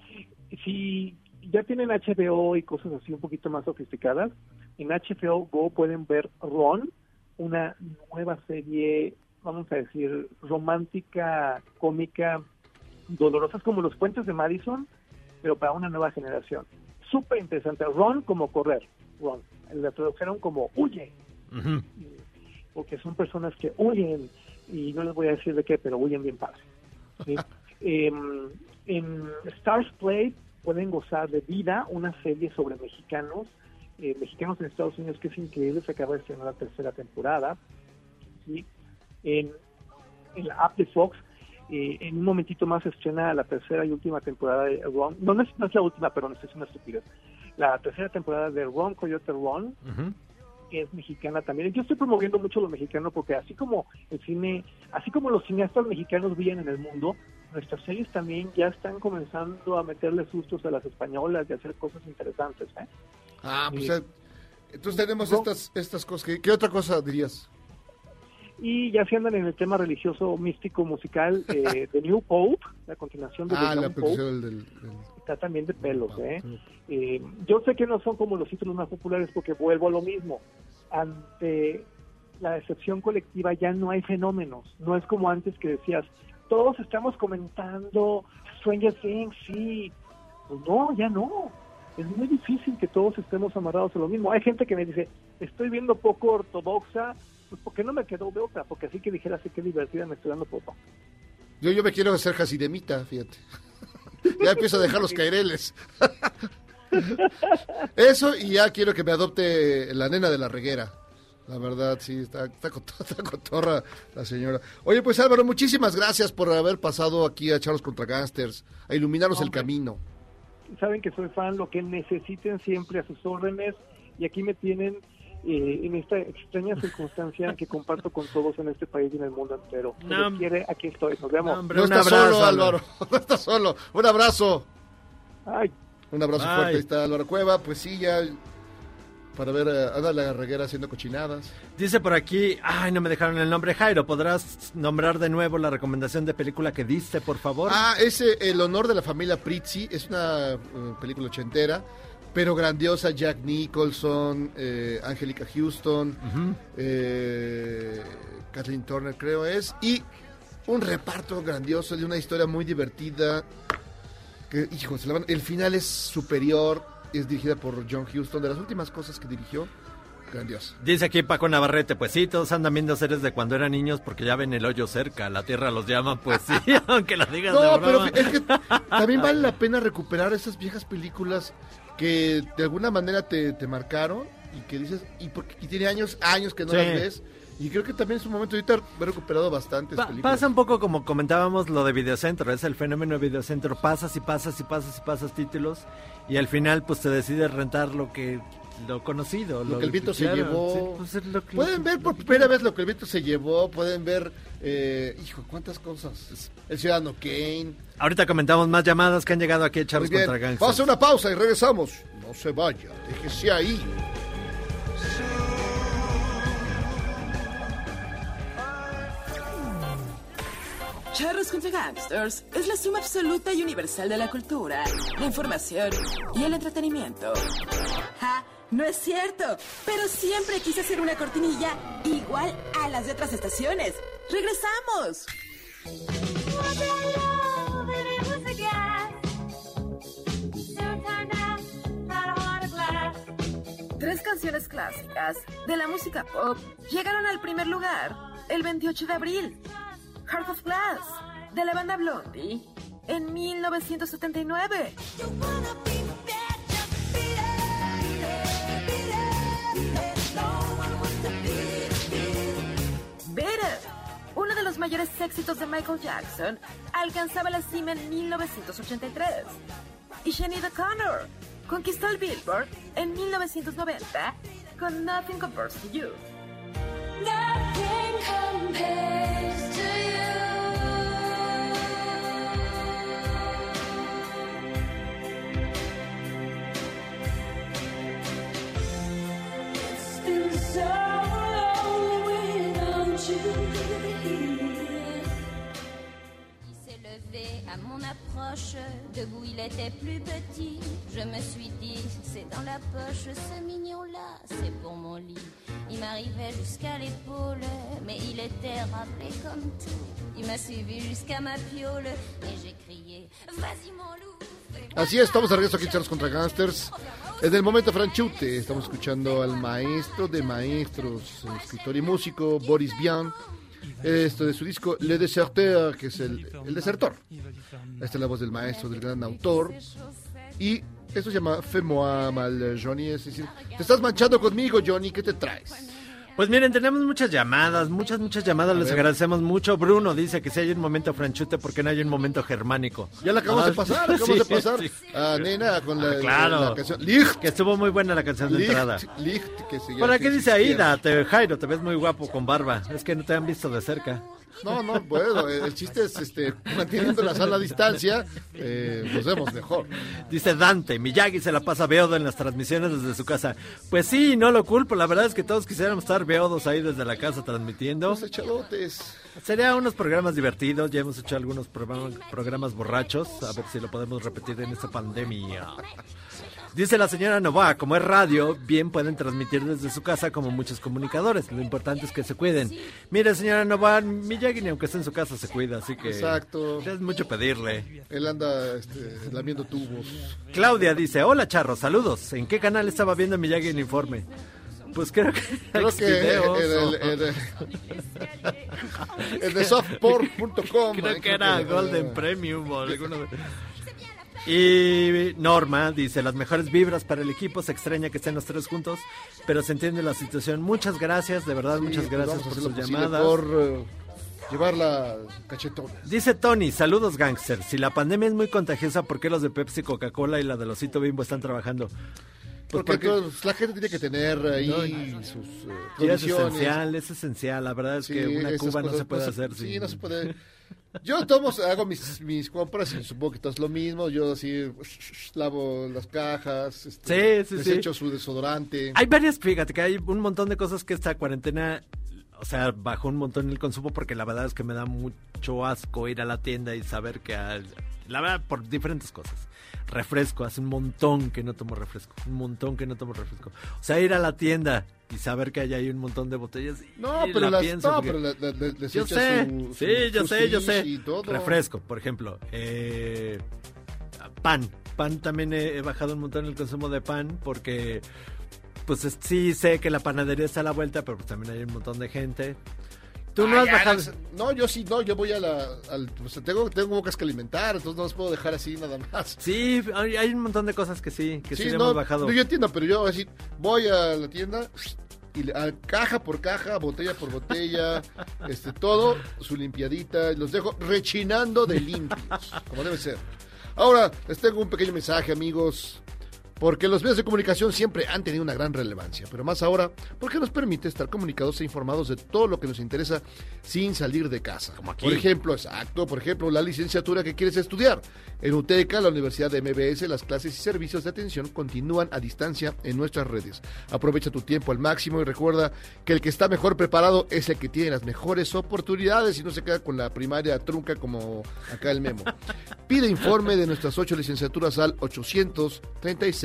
Si ya tienen HBO y cosas así un poquito más sofisticadas, en HBO Go pueden ver Ron, una nueva serie, vamos a decir, romántica, cómica, dolorosa, es como los puentes de Madison, pero para una nueva generación. Súper interesante. Ron como correr, Ron. La tradujeron como huye, porque son personas que huyen, y no les voy a decir de qué, pero huyen bien padre. ¿sí? Em, en Stars Play pueden gozar de Vida, una serie sobre mexicanos, eh, mexicanos en Estados Unidos, que es increíble, se acaba de estrenar la tercera temporada. ¿sí? En, en la app de Fox, eh, en un momentito más se estrena la tercera y última temporada de Ron, no, no es, no es la última, pero no es una estupidez. La tercera temporada de Ron Coyote Ron, que es mexicana también. Yo estoy promoviendo mucho lo mexicano porque así como el cine, así como los cineastas mexicanos brillan en el mundo, nuestras series también ya están comenzando a meterle sustos a las españolas y a hacer cosas interesantes. ¿eh? Ah, pues eh, entonces tenemos estas, estas cosas. ¿Qué, qué otra cosa dirías? Y ya se andan en el tema religioso, místico, musical, eh, The New Pope, la continuación de Ah, The la Pope, producción del... del- está también de pelos. ¿eh? Eh, yo sé que no son como los títulos más populares porque vuelvo a lo mismo. Ante la decepción colectiva ya no hay fenómenos. No es como antes que decías, todos estamos comentando Stranger Things, sí. Pues no, ya no. Es muy difícil que todos estemos amarrados a lo mismo. Hay gente que me dice, estoy viendo poco ortodoxa, pues porque no me quedó de otra, porque así que dijera, sí, qué divertida, me estoy dando poco. Yo, yo me quiero hacer jasidemita, fíjate. ya empiezo a dejar los caireles. Eso y ya quiero que me adopte la nena de la reguera. La verdad, sí, está, está, cotorra, está cotorra la señora. Oye, pues Álvaro, muchísimas gracias por haber pasado aquí a Charlos contra Gangsters, a iluminarnos el camino. Saben que soy fan, lo que necesiten siempre a sus órdenes y aquí me tienen eh, en esta extraña circunstancia que comparto con todos en este país y en el mundo entero. Si No, quiere, aquí estoy, nos vemos. hombre, No abrazo, solo, Álvaro. Álvaro. No estás solo. Un abrazo. Ay, Un abrazo Bye. fuerte. Ahí está Álvaro Cueva. Pues sí, ya para ver a Ana la reguera haciendo cochinadas. Dice por aquí, ay, no me dejaron el nombre, Jairo, ¿podrás nombrar de nuevo la recomendación de película que diste, por favor? Ah, ese El honor de la familia Prizzi es una eh, película ochentera pero grandiosa Jack Nicholson, eh, Angelica Houston, eh, Kathleen Turner creo es, y un reparto grandioso de una historia muy divertida. Que, hijo, se la van- el final es superior, es dirigida por John Huston, de las últimas cosas que dirigió, grandiosa. Dice aquí Paco Navarrete, pues sí, todos andan viendo series de cuando eran niños porque ya ven el hoyo cerca, la tierra los llama, pues sí, aunque lo digas de No, pero broma. es que también vale la pena recuperar esas viejas películas que de alguna manera te, te marcaron y que dices, y, porque, y tiene años, años que no Sí. las ves. Y creo que también es un momento, ahorita he recuperado bastantes Pa- películas. pasa un poco como comentábamos lo de Videocentro, es el fenómeno de Videocentro, pasas y pasas y pasas y pasas títulos y al final pues te decides rentar lo que lo conocido, lo que el viento se llevó. sí, pues, es lo pueden ver por primera vez lo que el viento se llevó, pueden ver, eh, hijo, cuántas cosas. El Ciudadano Kane. Ahorita comentamos más llamadas que han llegado aquí a bien, contra Gangsters. vamos a una pausa y regresamos. No se vaya, déjese ahí. Charros contra Gangsters es la suma absoluta y universal de la cultura, la información y el entretenimiento. ¡Ja! No es cierto, pero siempre quise hacer una cortinilla igual a las de otras estaciones. ¡Regresamos! Tres canciones clásicas de la música pop llegaron al primer lugar el 28 de abril. Heart of Glass, de la banda Blondie, en 1979. Better, uno de los mayores éxitos de Michael Jackson, alcanzaba la cima en 1983. Y Sinead O'Connor conquistó el Billboard en 1990 con Nothing Compares to You. Il s'est levé à mon approche, debout il était plus petit. Je me suis dit, c'est dans la poche, ce mignon-là, c'est pour mon lit. Il m'arrivait jusqu'à l'épaule, mais il était rappelé comme tout. Il m'a suivi jusqu'à ma piole, et j'ai crié, vas-y mon loup. Así es, estamos de regreso aquí en Charlos contra Gangsters. En el momento franchute, estamos escuchando al maestro de maestros, escritor y músico, Boris Vian. Esto de su disco Le Deserteur, que es el, desertor. Esta es la voz del maestro, del gran autor. Y esto se llama Fais-moi mal, Johnny. Es decir, te estás manchando conmigo, Johnny, ¿qué te traes? Pues miren, tenemos muchas llamadas, muchas, muchas llamadas, A les ver. agradecemos mucho. Bruno dice que si hay un momento franchute, porque no hay un momento germánico? Ya la acabamos Ah, de pasar, acabamos sí, de pasar. sí. A Nena con la, Ah, claro. la canción Licht. Que estuvo muy buena la canción de Licht, entrada. Licht, que se llama- ¿Para que qué dice Aida? Te, Jairo, te ves muy guapo con barba. Es que no te han visto de cerca. No, no puedo. El chiste es este, manteniendo la sana distancia, eh, nos vemos mejor. Dice Dante, Miyagi se la pasa beodo en las transmisiones desde su casa. Pues sí, no lo culpo. La verdad es que todos quisiéramos estar beodos ahí desde la casa transmitiendo. Los echalotes. Sería unos programas divertidos. Ya hemos hecho algunos programas, programas borrachos. A ver si lo podemos repetir en esta pandemia. Dice la señora Novoa, como es radio, bien pueden transmitir desde su casa como muchos comunicadores. Lo importante es que se cuiden. Mire, señora Novoa, Miyagi ni aunque esté en su casa se cuida, así que... Exacto. Es mucho pedirle. Él anda este, lamiendo tubos. Claudia dice, hola Charro, saludos. ¿En qué canal estaba viendo Miyagi el informe? Pues creo que... Creo que Xvideos, en o- el, en el- el de softport.com. Creo que era que- Golden Premium o alguno de... Y Norma dice, las mejores vibras para el equipo, se extraña que estén los tres juntos, pero se entiende la situación. Muchas gracias, de verdad, muchas Sí, gracias por sus llamadas. Por eh, llevarla cachetona. Dice Tony, saludos gangster. Si la pandemia es muy contagiosa, ¿por qué los de Pepsi, Coca-Cola y la de Osito Bimbo están trabajando? Pues Porque la gente tiene que tener ahí No, sus eh, es esencial, es esencial. La verdad es Sí, que una cuba no cosas se puede hacer Sí, sin... no se puede. Yo tomo, hago mis, mis compras y supongo que estás lo mismo. Yo así lavo las cajas, este, Sí, sí, sí. desecho su desodorante. Hay varias, fíjate que hay un montón de cosas que esta cuarentena o sea, bajó un montón el consumo porque la verdad es que me da mucho asco ir a la tienda y saber que, al- la verdad, por diferentes cosas. Refresco, hace un montón que no tomo refresco, un montón que no tomo refresco. O sea, ir a la tienda y saber que hay ahí un montón de botellas. y- No, pero la las, pienso no, pero les yo echa sé, su- sí, yo sé, yo sé. Refresco, por ejemplo. Eh, pan. Pan también he, he bajado un montón el consumo de pan porque, pues es- sí sé que la panadería está a la vuelta, pero pues también hay un montón de gente. Tú no Ah, has bajado. No, yo sí, no, yo voy a la. Al, o sea, tengo, tengo bocas que alimentar, entonces no los puedo dejar así nada más. Sí, hay, hay un montón de cosas que sí, que sí, Sí, no, hemos bajado. no, yo entiendo, pero yo así voy a la tienda y a caja por caja, botella por botella, este todo su limpiadita, y los dejo rechinando de limpios, como debe ser. Ahora, les tengo un pequeño mensaje, amigos. Porque los medios de comunicación siempre han tenido una gran relevancia, pero más ahora porque nos permite estar comunicados e informados de todo lo que nos interesa sin salir de casa. aquí. Por ejemplo, exacto, por ejemplo, la licenciatura que quieres estudiar. En UTECA, la Universidad de MBS, las clases y servicios de atención continúan a distancia en nuestras redes. Aprovecha tu tiempo al máximo y recuerda que el que está mejor preparado es el que tiene las mejores oportunidades y no se queda con la primaria trunca como acá el memo. Pide informe de nuestras ocho licenciaturas al 836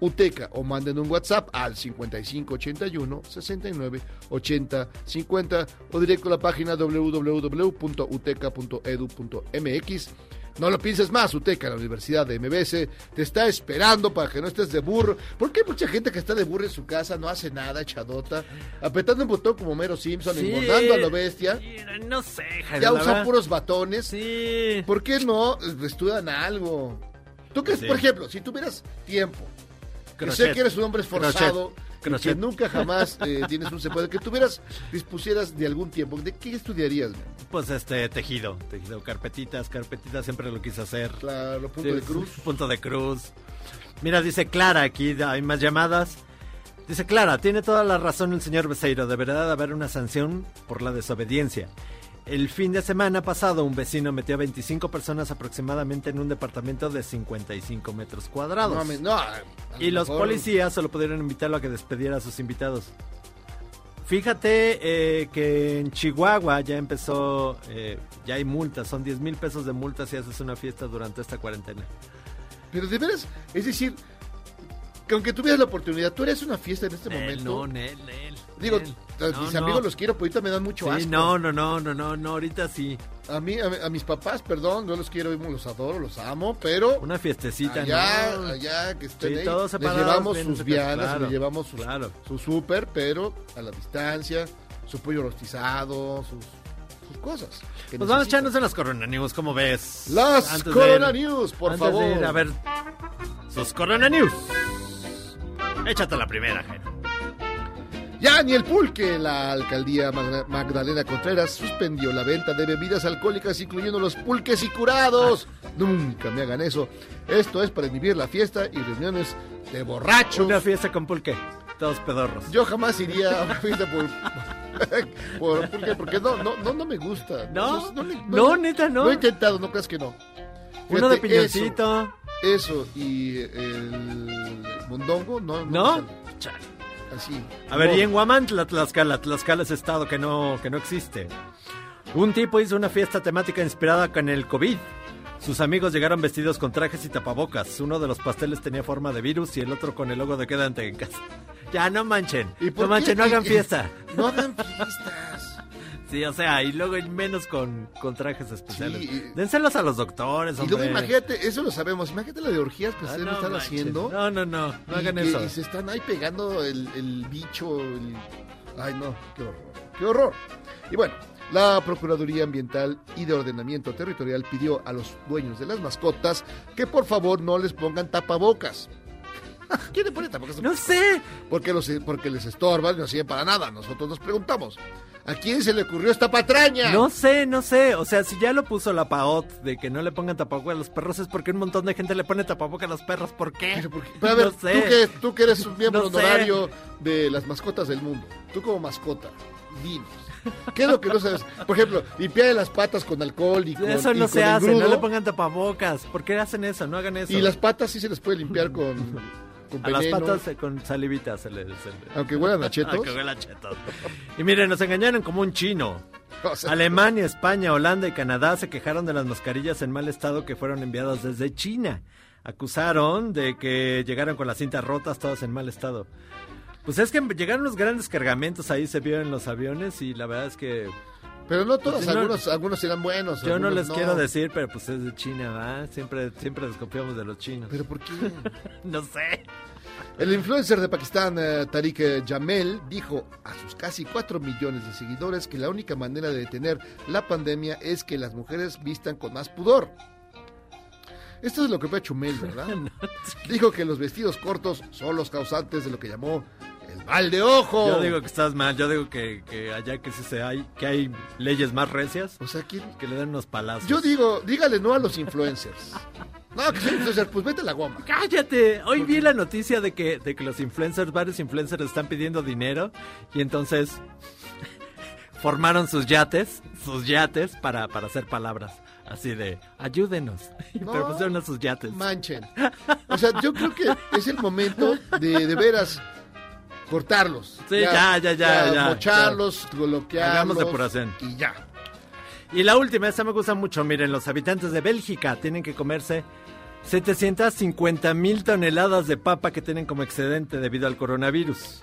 UTECA o manden un WhatsApp al 5581 69 80 50 o directo a la página www.uteca.edu.mx. No lo pienses más, UTECA, la Universidad de MBS, te está esperando para que no estés de burro. Porque hay mucha gente que está de burro en su casa, no hace nada, echadota, apretando un botón como Mero Simpson, Sí. engordando a lo bestia. No sé, Ya la usa verdad. puros batones. Sí. ¿Por qué no estudian algo? Tú que, Sí. por ejemplo, si tuvieras tiempo, que Crochet. sé que eres un hombre esforzado, y que nunca jamás eh, tienes un se puede, que tuvieras, dispusieras de algún tiempo, ¿de qué estudiarías? man? Pues este, tejido, tejido, carpetitas, carpetitas, siempre lo quise hacer. Claro, punto Sí, de cruz. Punto de cruz. Mira, dice Clara, aquí hay más llamadas. Dice Clara, tiene toda la razón el señor Beseiro, deberá de haber una sanción por la desobediencia. El fin de semana pasado un vecino metió a 25 personas aproximadamente en un departamento de 55 metros cuadrados. No, no, y los mejor- policías solo pudieron invitarlo a que despediera a sus invitados. Fíjate eh, que en Chihuahua ya empezó, eh, ya hay multas, son 10 mil pesos de multas si haces una fiesta durante esta cuarentena. Pero de veras, es decir, que aunque tuvieras la oportunidad, tú eres una fiesta en este Nel, momento. no, Nel, Nel, Digo, Nel. No, mis no. amigos los quiero, pero ahorita me dan mucho Sí, asco. no, no, no, no, no, no, ahorita sí. A mí, a, a mis papás, perdón, yo los quiero, los adoro, los amo, pero Una fiestecita, allá, ¿no? allá que estén Sí, ahí, todos les separados, llevamos bien sus viandas, claro, les llevamos sus, claro. su súper, pero a la distancia, su pollo rostizado, sus, sus cosas. Pues vamos a echarnos en las Corona News, ¿cómo ves? Las Antes Corona ir- News, por antes de favor. ir a ver sus Corona News. Échate la primera, Jairo. Ya ni el pulque, la alcaldía Magdalena Contreras suspendió la venta de bebidas alcohólicas, incluyendo los pulques y curados. Nunca me hagan eso. Esto es para inhibir la fiesta y reuniones de borrachos. Una fiesta con pulque, todos pedorros. Yo jamás iría a una fiesta por, por pulque, porque no, no, no, no me gusta. ¿No? le- No, neta, no. Lo he intentado, no creas que no. Uno de piñoncito. Eso, eso y el mondongo, no. ¿No? Así. A ver, No. y en Huamantla, Tlaxcala, Tlaxcala es estado que no, que no existe. Un tipo hizo una fiesta temática inspirada con el COVID. Sus amigos llegaron vestidos con trajes y tapabocas. Uno de los pasteles tenía forma de virus y el otro con el logo de quédate en casa. Ya, no manchen. por No manchen, no hagan Y- fiesta. No hagan fiestas. Sí, o sea, y luego y menos con, con trajes especiales. Sí, y- Dénselos a los doctores, Y luego hombre. imagínate, eso lo sabemos, imagínate la de orgías que Ah, ustedes no están haciendo. No, no, no, no y hagan que- eso. Y se están ahí pegando el, el bicho. el- Ay, no, qué horror. Qué horror. Y bueno, la Procuraduría Ambiental y de Ordenamiento Territorial pidió a los dueños de las mascotas que por favor no les pongan tapabocas. ¿Quién le pone tapabocas? No sé. Porque, los, porque les estorban no sirven para nada. Nosotros nos preguntamos, ¿a quién se le ocurrió esta patraña? No sé, no sé. O sea, si ya lo puso la PAOT de que no le pongan tapabocas a los perros, es porque un montón de gente le pone tapabocas a los perros. ¿Por qué? Pero a ver, no sé. tú, que, tú que eres un miembro No sé. honorario de las mascotas del mundo, tú como mascota, dinos. ¿Qué es lo que no sabes? Por ejemplo, limpiar las patas con alcohol y con Eso y no con se hace, no le pongan tapabocas. ¿Por qué hacen eso? No hagan eso. Y las patas sí se les puede limpiar con, con A las veneno. patas eh, con salivita se le... se le- Aunque huelan a chetos. Aunque huelan a chetos. Y miren, nos engañaron como un chino. Alemania, España, Holanda y Canadá se quejaron de las mascarillas en mal estado que fueron enviadas desde China. Acusaron de que llegaron con las cintas rotas, todas en mal estado. Pues es que llegaron los grandes cargamentos, ahí se vio en los aviones y la verdad es que... Pero no todos, Pues, no- algunos, algunos eran buenos. Yo no les quiero decir, pero pues es de China, ¿verdad? Siempre, siempre desconfiamos de los chinos. ¿Pero por qué? no sé. El influencer de Pakistán, eh, Tariq eh, Jamel, dijo a sus casi 4 millones de seguidores que la única manera de detener la pandemia es que las mujeres vistan con más pudor. Esto es lo que fue Chumel, ¿verdad? Dijo que los vestidos cortos son los causantes de lo que llamó el mal de ojo. Yo digo que estás mal, yo digo que, que allá que sí se hay, que hay leyes más recias. O sea, ¿quién? que le dan unos palazos. Yo digo, dígale no a los influencers. No, que soy influencer, pues vete a la goma. Cállate. Hoy vi la noticia de que, de que los influencers, varios influencers están pidiendo dinero y entonces formaron sus yates, sus yates para, para hacer palabras. Así de, ayúdenos. No. Pero pusieron a sus yates. Manchen. O sea, yo creo que es el momento de, de veras cortarlos. Sí, ya, ya, ya, ya, Mocharlos, bloquearlos. Hagamos depuración. Y ya. Y la última, esta me gusta mucho. Miren, los habitantes de Bélgica tienen que comerse 750 mil toneladas de papa que tienen como excedente debido al coronavirus.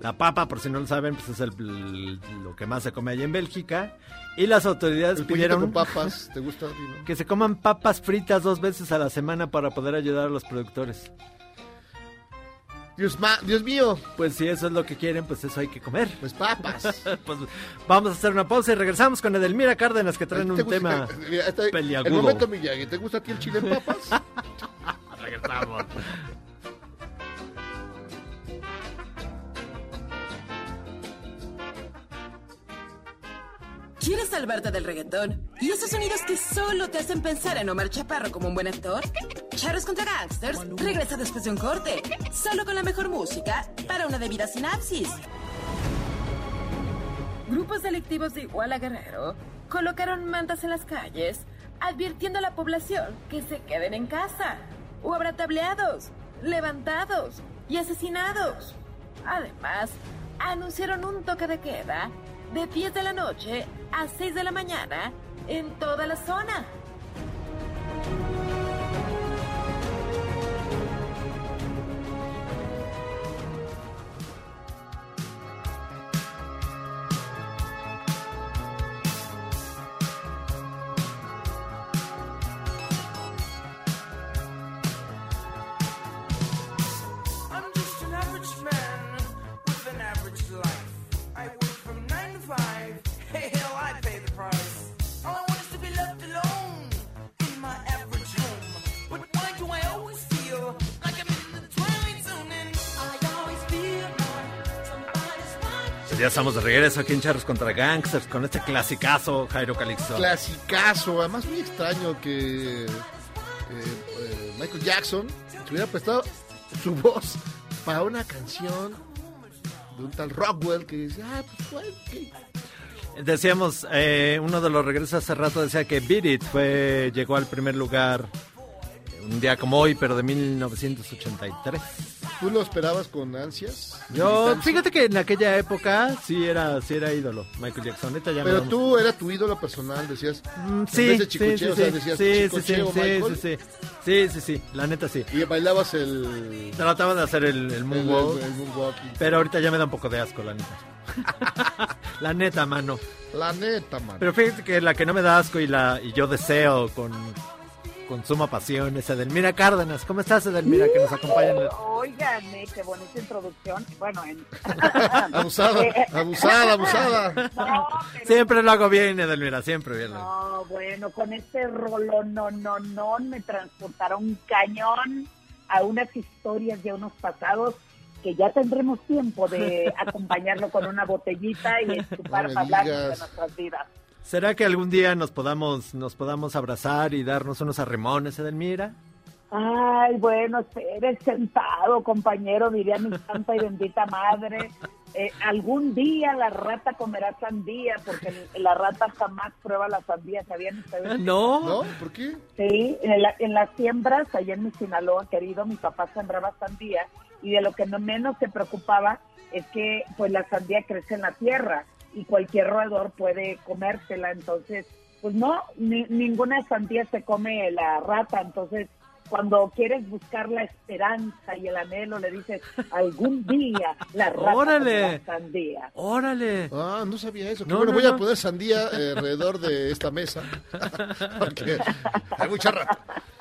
La papa, por si no lo saben, pues es el- lo que más se come allá en Bélgica. Y las autoridades El pidieron con papas, ¿te gusta? no? que se coman papas fritas dos veces a la semana para poder ayudar a los productores. Dios, ma- Dios mío. Pues si eso es lo que quieren, pues eso hay que comer. Pues papas. pues vamos a hacer una pausa y regresamos con Edelmira Cárdenas que traen ¿Te un tema Mira, está- El peliagudo. momento Miyagi, ¿te gusta a ti el chile en papas? Regresamos. ¿Quieres salvarte del reggaetón? ¿Y esos sonidos que solo te hacen pensar en Omar Chaparro como un buen actor? Charros contra Gangsters regresa después de un corte, solo con la mejor música para una debida sinapsis. Grupos delictivos de Iguala Guerrero colocaron mantas en las calles, advirtiendo a la población que se queden en casa. O habrá tableados, levantados y asesinados. Además, anunciaron un toque de queda de 10 de la noche a 6 de la mañana en toda la zona. Ya estamos de regreso aquí en Charros contra Gangsters con este clasicazo Jairo Calixto. Clasicazo, además muy extraño que eh, eh, Michael Jackson se hubiera prestado su voz para una canción de un tal Rockwell que dice, ah, pues bueno, ok". Decíamos, eh, uno de los regresos hace rato decía que Beat It fue, llegó al primer lugar un día como hoy, pero de 1983. ¿Tú lo esperabas con ansias? Yo, fíjate que en aquella época sí era, sí era ídolo, Michael Jackson. Ya me Pero tú era tu ídolo personal, decías. Mm, en Sí, vez de sí, chicocheo, sí, o sea, sí, decías sí, sí, chicocheo, sí, Michael. sí, sí, sí, sí, sí, la neta sí. Y bailabas el. Trataba de hacer el, el moonwalk, el- el moonwalking. pero ahorita ya me da un poco de asco, la neta. la neta, mano. La neta, man. Pero fíjate que la que no me da asco y la y yo deseo con, con suma pasión es Edelmira Cárdenas. ¿Cómo estás, Edelmira, que nos acompaña? eh, qué bonita introducción. Bueno, en... Abusada, abusada, abusada. No, pero- Siempre lo hago bien, Edelmira, siempre bien. No, bueno, con este rolón, no, no, no, me transportaron cañón a unas historias de unos pasados que ya tendremos tiempo de acompañarlo con una botellita y estupar No para hablar de nuestras vidas. ¿Será que algún día nos podamos nos podamos abrazar y darnos unos arremones, Edelmira? Ay, bueno, eres sentado, compañero, diría mi santa y bendita madre. Eh, algún día la rata comerá sandía, porque la rata jamás prueba la sandía, ¿sabían ustedes? No. ¿No? ¿Por qué? Sí, en, la- en las siembras, allá en mi Sinaloa, querido, mi papá sembraba sandía y de lo que no menos se preocupaba es que pues la sandía crece en la tierra y cualquier roedor puede comérsela, entonces pues no, ni- ninguna sandía se come la rata, entonces cuando quieres buscar la esperanza y el anhelo le dices algún día la rata ¡Órale! sandía. ¡Órale! Ah, no sabía eso. No, bueno, no, voy a poner sandía eh, alrededor de esta mesa. Porque hay mucha rata.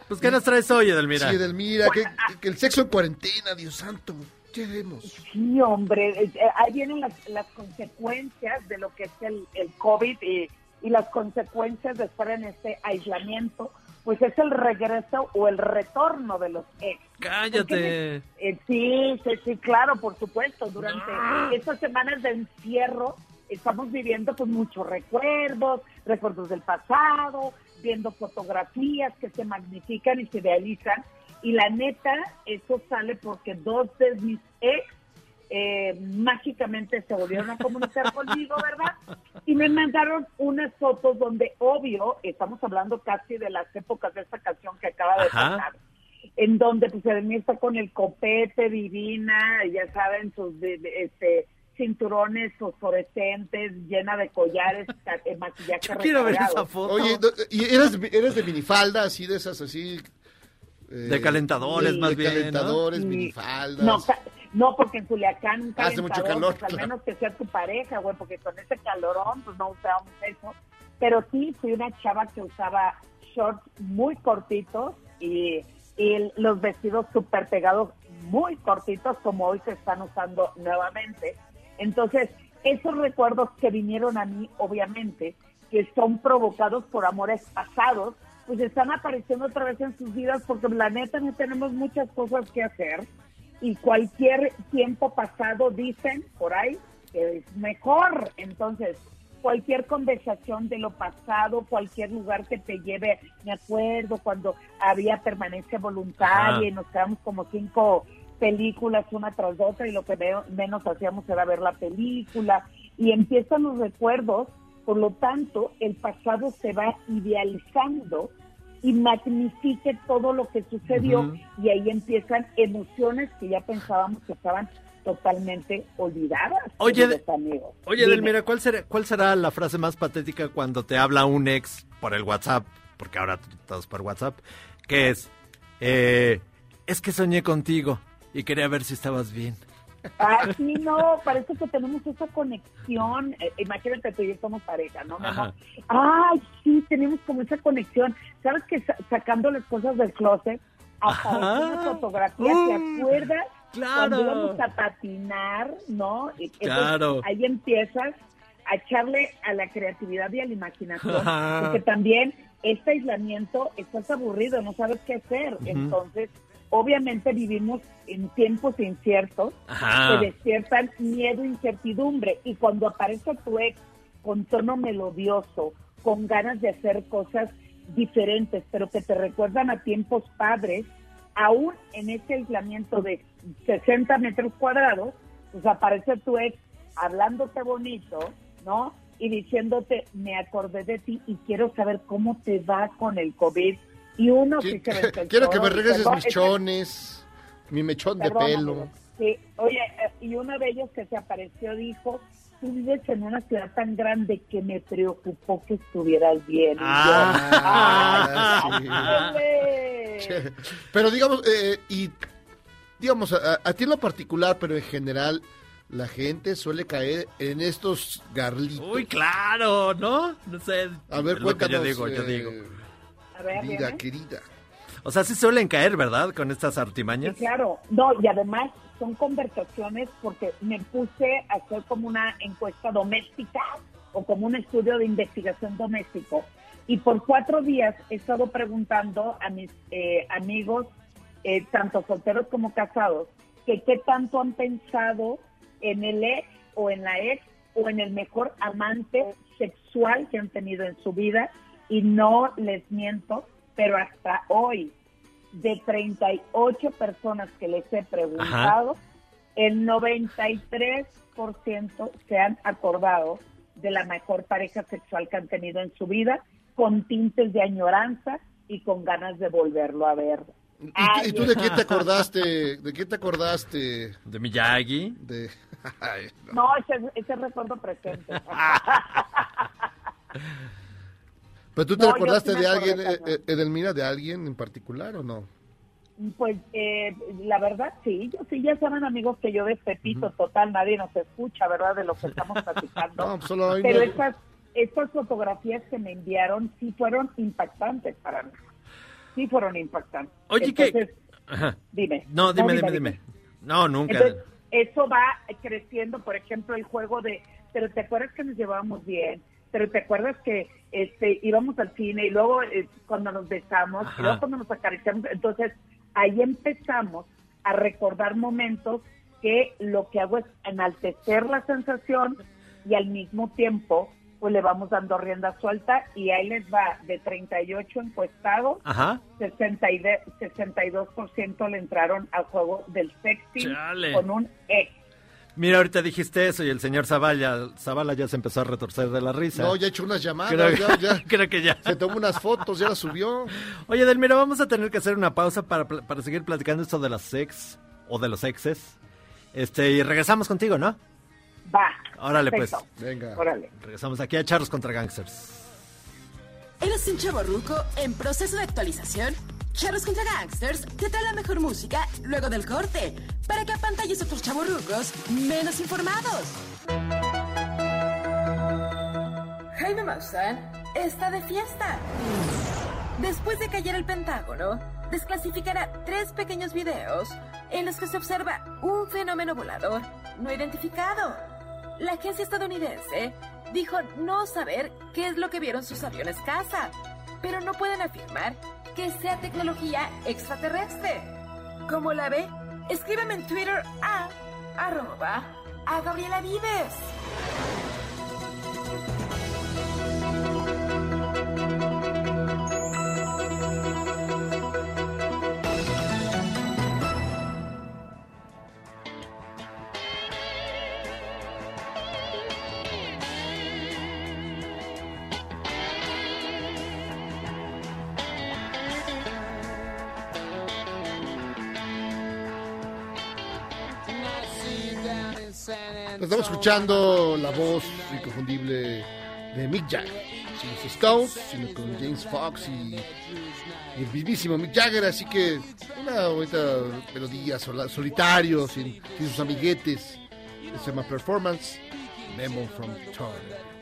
Pues, ¿qué nos traes hoy, Edelmira? Sí, Edelmira, que, que el sexo en cuarentena, Dios santo. Lleguemos. Sí, hombre, eh, eh, ahí vienen las, las consecuencias de lo que es el, el COVID y, y las consecuencias de estar en este aislamiento, pues es el regreso o el retorno de los ex. ¡Cállate! Eh, sí, sí, sí, claro, por supuesto. Durante estas semanas de encierro estamos viviendo con muchos recuerdos, recuerdos del pasado, viendo fotografías que se magnifican y se idealizan. Y la neta, eso sale porque dos de mis ex eh, mágicamente se volvieron a comunicar conmigo, ¿verdad? Y me mandaron unas fotos donde, obvio, estamos hablando casi de las épocas de esta canción que acaba de Ajá. pasar, en donde pues Edelmira está con el copete divina, ya saben, sus de- de- este, cinturones fosforescentes, llena de collares, eh, maquillaje Yo quiero ver esa foto. Oye, ¿y eres, eres de minifalda, así de esas, así? Eh, De calentadores, más de bien, ¿no? calentadores, Sí. minifaldas. No, no, porque en Culiacán un Hace mucho calor, pues, al claro. menos que sea tu pareja, güey, porque con ese calorón, pues no usábamos eso. Pero sí, fui una chava que usaba shorts muy cortitos y, y los vestidos súper pegados muy cortitos, como hoy se están usando nuevamente. Entonces, esos recuerdos que vinieron a mí, obviamente, que son provocados por amores pasados, pues están apareciendo otra vez en sus vidas porque la neta no tenemos muchas cosas que hacer y cualquier tiempo pasado dicen por ahí que es mejor. Entonces, cualquier conversación de lo pasado, cualquier lugar que te lleve, me acuerdo cuando había permanencia voluntaria Ajá. y nos quedamos como cinco películas una tras otra y lo que menos hacíamos era ver la película y empiezan los recuerdos, por lo tanto el pasado se va idealizando y magnifique todo lo que sucedió y ahí empiezan emociones que ya pensábamos que estaban totalmente olvidadas. Oye, amigos. Oye, Dime. Edelmira, ¿cuál será, ¿cuál será la frase más patética cuando te habla un ex por el WhatsApp? Porque ahora todos por WhatsApp. Que es, eh, es que soñé contigo y quería ver si estabas bien. Ah, sí, no, parece que tenemos esa conexión. Eh, imagínate tú y yo somos pareja, ¿no? Ajá. Ay, sí, tenemos como esa conexión. ¿Sabes que sa- sacando las cosas del closet, apareció Ajá. una fotografía, ¿te acuerdas? claro. Cuando íbamos a patinar, ¿no? Entonces, Claro. Ahí empiezas a echarle a la creatividad y a la imaginación, Ajá. porque también este aislamiento, estás aburrido, no sabes qué hacer. Entonces, obviamente vivimos en tiempos inciertos Ajá. que despiertan miedo e incertidumbre. Y cuando aparece tu ex con tono melodioso, con ganas de hacer cosas diferentes, pero que te recuerdan a tiempos padres, aún en ese aislamiento de 60 metros cuadrados, pues aparece tu ex hablándote bonito, ¿no? Y diciéndote, me acordé de ti y quiero saber cómo te va con el COVID. Y uno sí se Quiero que me regreses mis es que- chones, mi mechón de pelo. Sí, oye, eh, y uno de ellos que se apareció dijo, tú vives en una ciudad tan grande que me preocupó que estuvieras bien. Yo, Ah, "Ay, sí. ándale". Pero digamos, eh, y digamos, a, a ti en lo particular, pero en general, la gente suele caer en estos garlitos. Uy, claro, ¿no? No sé. A ver, que yo cuéntanos, digo, yo eh, digo. Ver, Querida, dime. querida. O sea, sí suelen caer, ¿verdad? Con estas Sí, artimañas. claro, no, y además son conversaciones porque me puse a hacer como una encuesta doméstica o como un estudio de investigación doméstico. Y por cuatro días he estado preguntando a mis eh, amigos, eh, tanto solteros como casados, que qué tanto han pensado en el ex o en la ex o en el mejor amante sexual que han tenido en su vida. Y no les miento, pero hasta hoy, de 38 personas que les he preguntado, el 93% se han acordado de la mejor pareja sexual que han tenido en su vida, con tintes de añoranza y con ganas de volverlo a ver. ¿Y, tú de quién te acordaste? ¿De quién te acordaste? ¿De Miyagi? De... Ay, No, ese, ese recuerdo presente. ¿Pero tú te No, yo acordaste sí me de alguien, eh, eh, Edelmira, de alguien en particular o no? Pues eh, la verdad sí, yo sí, ya saben amigos que yo de Pepito total, nadie nos escucha, ¿verdad? De lo que estamos platicando. No, pues solo hay Pero una- estas, estas fotografías que me enviaron sí fueron impactantes para mí. Sí fueron impactantes. Oye, ¿qué? Entonces, Ajá. Dime. No, dime, dime, dime. dime. No, nunca. Entonces, eso va creciendo, por ejemplo, el juego de, pero te acuerdas que nos llevábamos bien, pero te acuerdas que este íbamos al cine y luego eh, cuando nos besamos, Ajá. y luego cuando nos acariciamos, entonces ahí empezamos a recordar momentos que lo que hago es enaltecer la sensación y al mismo tiempo pues le vamos dando rienda suelta y ahí les va de 38 encuestados Ajá. 60 y de- 62% le entraron al juego del sexting Chale. con un ex. Mira, ahorita dijiste eso y el señor Zavala, Zavala ya se empezó a retorcer de la risa. No, ya he hecho unas llamadas, Creo, ya, ya. creo que ya. Se tomó unas fotos, ya las subió. Oye, Delmira, vamos a tener que hacer una pausa para, para seguir platicando esto de las sex o de los exes. Este, y regresamos contigo, ¿no? Va. Órale, pues. Perfecto. Venga. Órale. Regresamos aquí a Charros contra Gangsters. ¿Eres un chavo ruco en proceso de actualización? Charros contra Gangsters te trae la mejor música luego del corte para que apantalles a otros chavos rucos menos informados. Jaime Maussan está de fiesta. Después de caer el Pentágono, desclasificará tres pequeños videos en los que se observa un fenómeno volador no identificado. La agencia estadounidense dijo no saber qué es lo que vieron sus aviones caza, pero no pueden afirmar que sea tecnología extraterrestre. ¿Cómo la ve? Escríbeme en Twitter a arroba a Gabriela Vives. Estamos escuchando la voz inconfundible de Mick Jagger. Sin los Stones, sino con James Fox y, el mismísimo Mick Jagger. Así que una bonita melodía sola- solitario, sin, sus amiguetes. Se llama Performance, Memo from Town.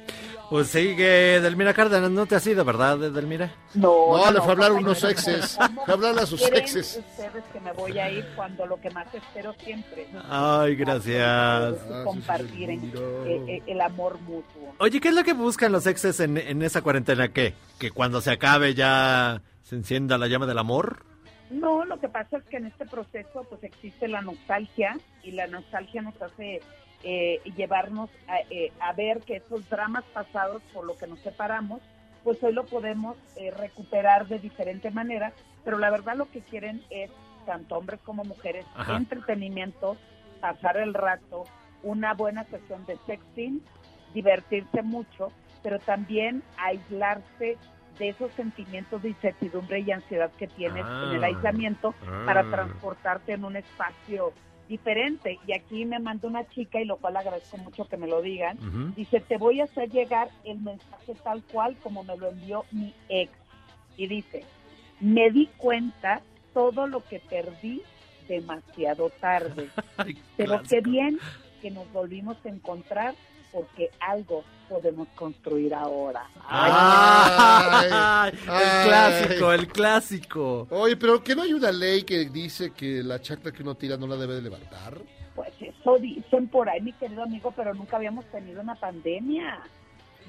Pues sigue Delmira Cárdenas, no te has ido, ¿verdad, Delmira? No, No, le fue a hablar compañero, unos exes. ¿cómo Fue a hablarle a sus exes. ustedes que me voy a ir cuando lo que más espero siempre Ay, gracias. es compartir en- eh, el amor mutuo. Oye, ¿qué es lo que buscan los exes en, en esa cuarentena? ¿Qué? ¿Que cuando se acabe ya se encienda la llama del amor? No, lo que pasa es que en este proceso pues existe la nostalgia y la nostalgia nos hace eh, llevarnos a, eh, a ver que esos dramas pasados por lo que nos separamos, pues hoy lo podemos eh, recuperar de diferente manera, pero la verdad lo que quieren es, tanto hombres como mujeres, Ajá. entretenimiento, pasar el rato, una buena sesión de sexting, divertirse mucho, pero también aislarse de esos sentimientos de incertidumbre y ansiedad que tienes en el Ah. aislamiento Ah. para transportarte en un espacio diferente. Y aquí me manda una chica, y lo cual agradezco mucho que me lo digan, dice, te voy a hacer llegar el mensaje tal cual como me lo envió mi ex. Y dice, me di cuenta todo lo que perdí demasiado tarde. Pero qué bien que nos volvimos a encontrar porque algo podemos construir ahora. Ay, el ay. clásico, el clásico. Oye, pero que no hay una ley que dice que la chacla que uno tira no la debe de levantar. Pues eso dicen por ahí, mi querido amigo, pero nunca habíamos tenido una pandemia.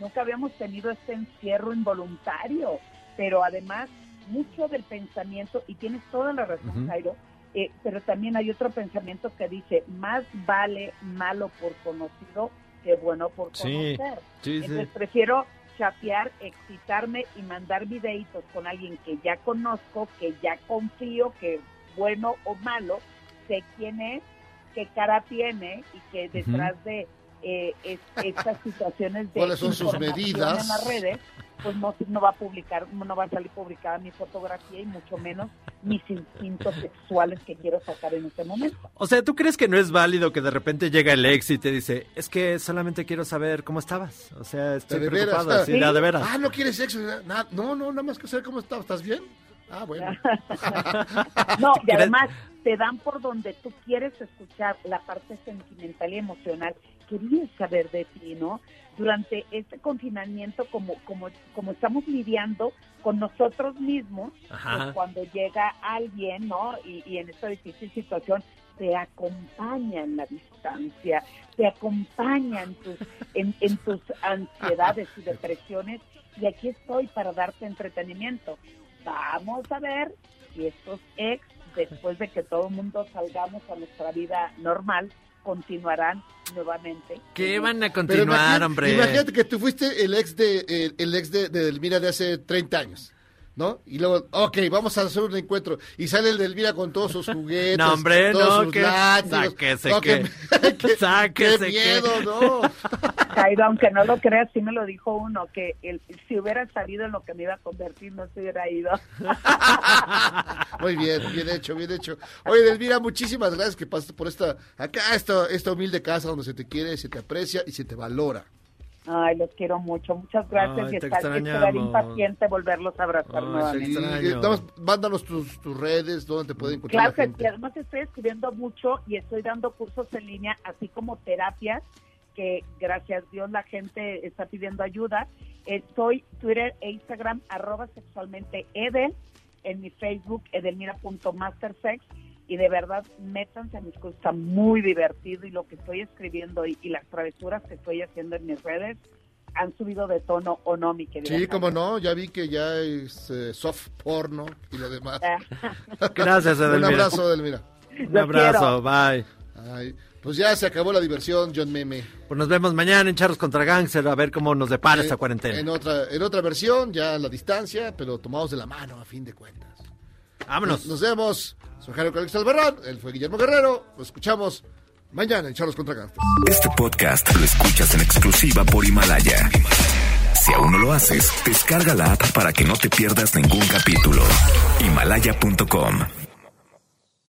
Nunca habíamos tenido este encierro involuntario. Pero además, mucho del pensamiento, y tienes toda la razón, Ujú. Jairo, eh, pero también hay otro pensamiento que dice, más vale malo por conocido que bueno por conocer. sí, sí. Entonces prefiero chapear, excitarme y mandar videitos con alguien que ya conozco, que ya confío, que bueno o malo, sé quién es, qué cara tiene y que detrás de eh, es- estas situaciones de ¿Cuáles son sus medidas? en las redes, pues no, no va a publicar, no va a salir publicada mi fotografía y mucho menos mis instintos sexuales que quiero sacar en este momento. O sea, ¿tú crees que no es válido que de repente llega el ex y te dice, es que solamente quiero saber cómo estabas? O sea, estoy De veras. preocupado, sí, de veras. Ah, no quieres sexo. Nada, no, no, nada más que saber cómo estás. ¿Estás bien? Ah, bueno. No, y además te dan por donde tú quieres escuchar la parte sentimental y emocional. Quería saber de ti, ¿no? Durante este confinamiento, como, como, como estamos lidiando con nosotros mismos, pues cuando llega alguien, ¿no? Y, y en esta difícil situación, te acompaña en la distancia, te acompaña en tus, en, en tus ansiedades y depresiones, y aquí estoy para darte entretenimiento. Vamos a ver si estos ex, después de que todo el mundo salgamos a nuestra vida normal, continuarán nuevamente. ¿Qué van a continuar, imagínate- hombre? Imagínate que tú fuiste el ex de el, el ex de, de Delmira de hace 30 años. ¿No? Y luego, ok, vamos a hacer un encuentro. Y sale el Delmira con todos sus juguetes. No, hombre, todos no, sus que- látigos. sáquese No, que- qué sáquese que- miedo, ¿no? Jairo, aunque no lo creas, sí me lo dijo uno, que el, si hubiera sabido en lo que me iba a convertir, no se hubiera ido. Muy bien, bien hecho, bien hecho. Oye, Delmira, muchísimas gracias que pasaste por esta, acá, esta, esta humilde casa donde se te quiere, se te aprecia y se te valora. Ay, los quiero mucho. Muchas gracias Ay, y te estar, estaré impaciente volverlos a abrazar nuevamente. Y, nada más, mándanos tus, tus redes, donde te puede encontrar Claro la que además estoy escribiendo mucho y estoy dando cursos en línea, así como terapias, que gracias a Dios la gente está pidiendo ayuda. Estoy Twitter e Instagram, arroba sexualmente Edel, en mi Facebook, edelmira.mastersex, y de verdad, métanse a mis cursos, está muy divertido y lo que estoy escribiendo y, y las travesuras que estoy haciendo en mis redes han subido de tono o no, mi querida. Sí, como no, ya vi que ya es eh, soft porno y lo demás. Gracias, Un Edelmira. abrazo, Edelmira. Un abrazo, bye. Ay, pues ya se acabó la diversión, John Meme. Pues nos vemos mañana en Charros contra Gangster a ver cómo nos depara esta cuarentena. En otra, en otra versión, ya a la distancia, pero tomados de la mano a fin de cuentas. Vámonos. Nos, nos vemos. Soy Jairo Calix Albarrán, él fue Guillermo Guerrero. Lo escuchamos mañana en Charlos contra Gangsters. Este podcast lo escuchas en exclusiva por Himalaya. Si aún no lo haces, descarga la app para que no te pierdas ningún capítulo. Himalaya.com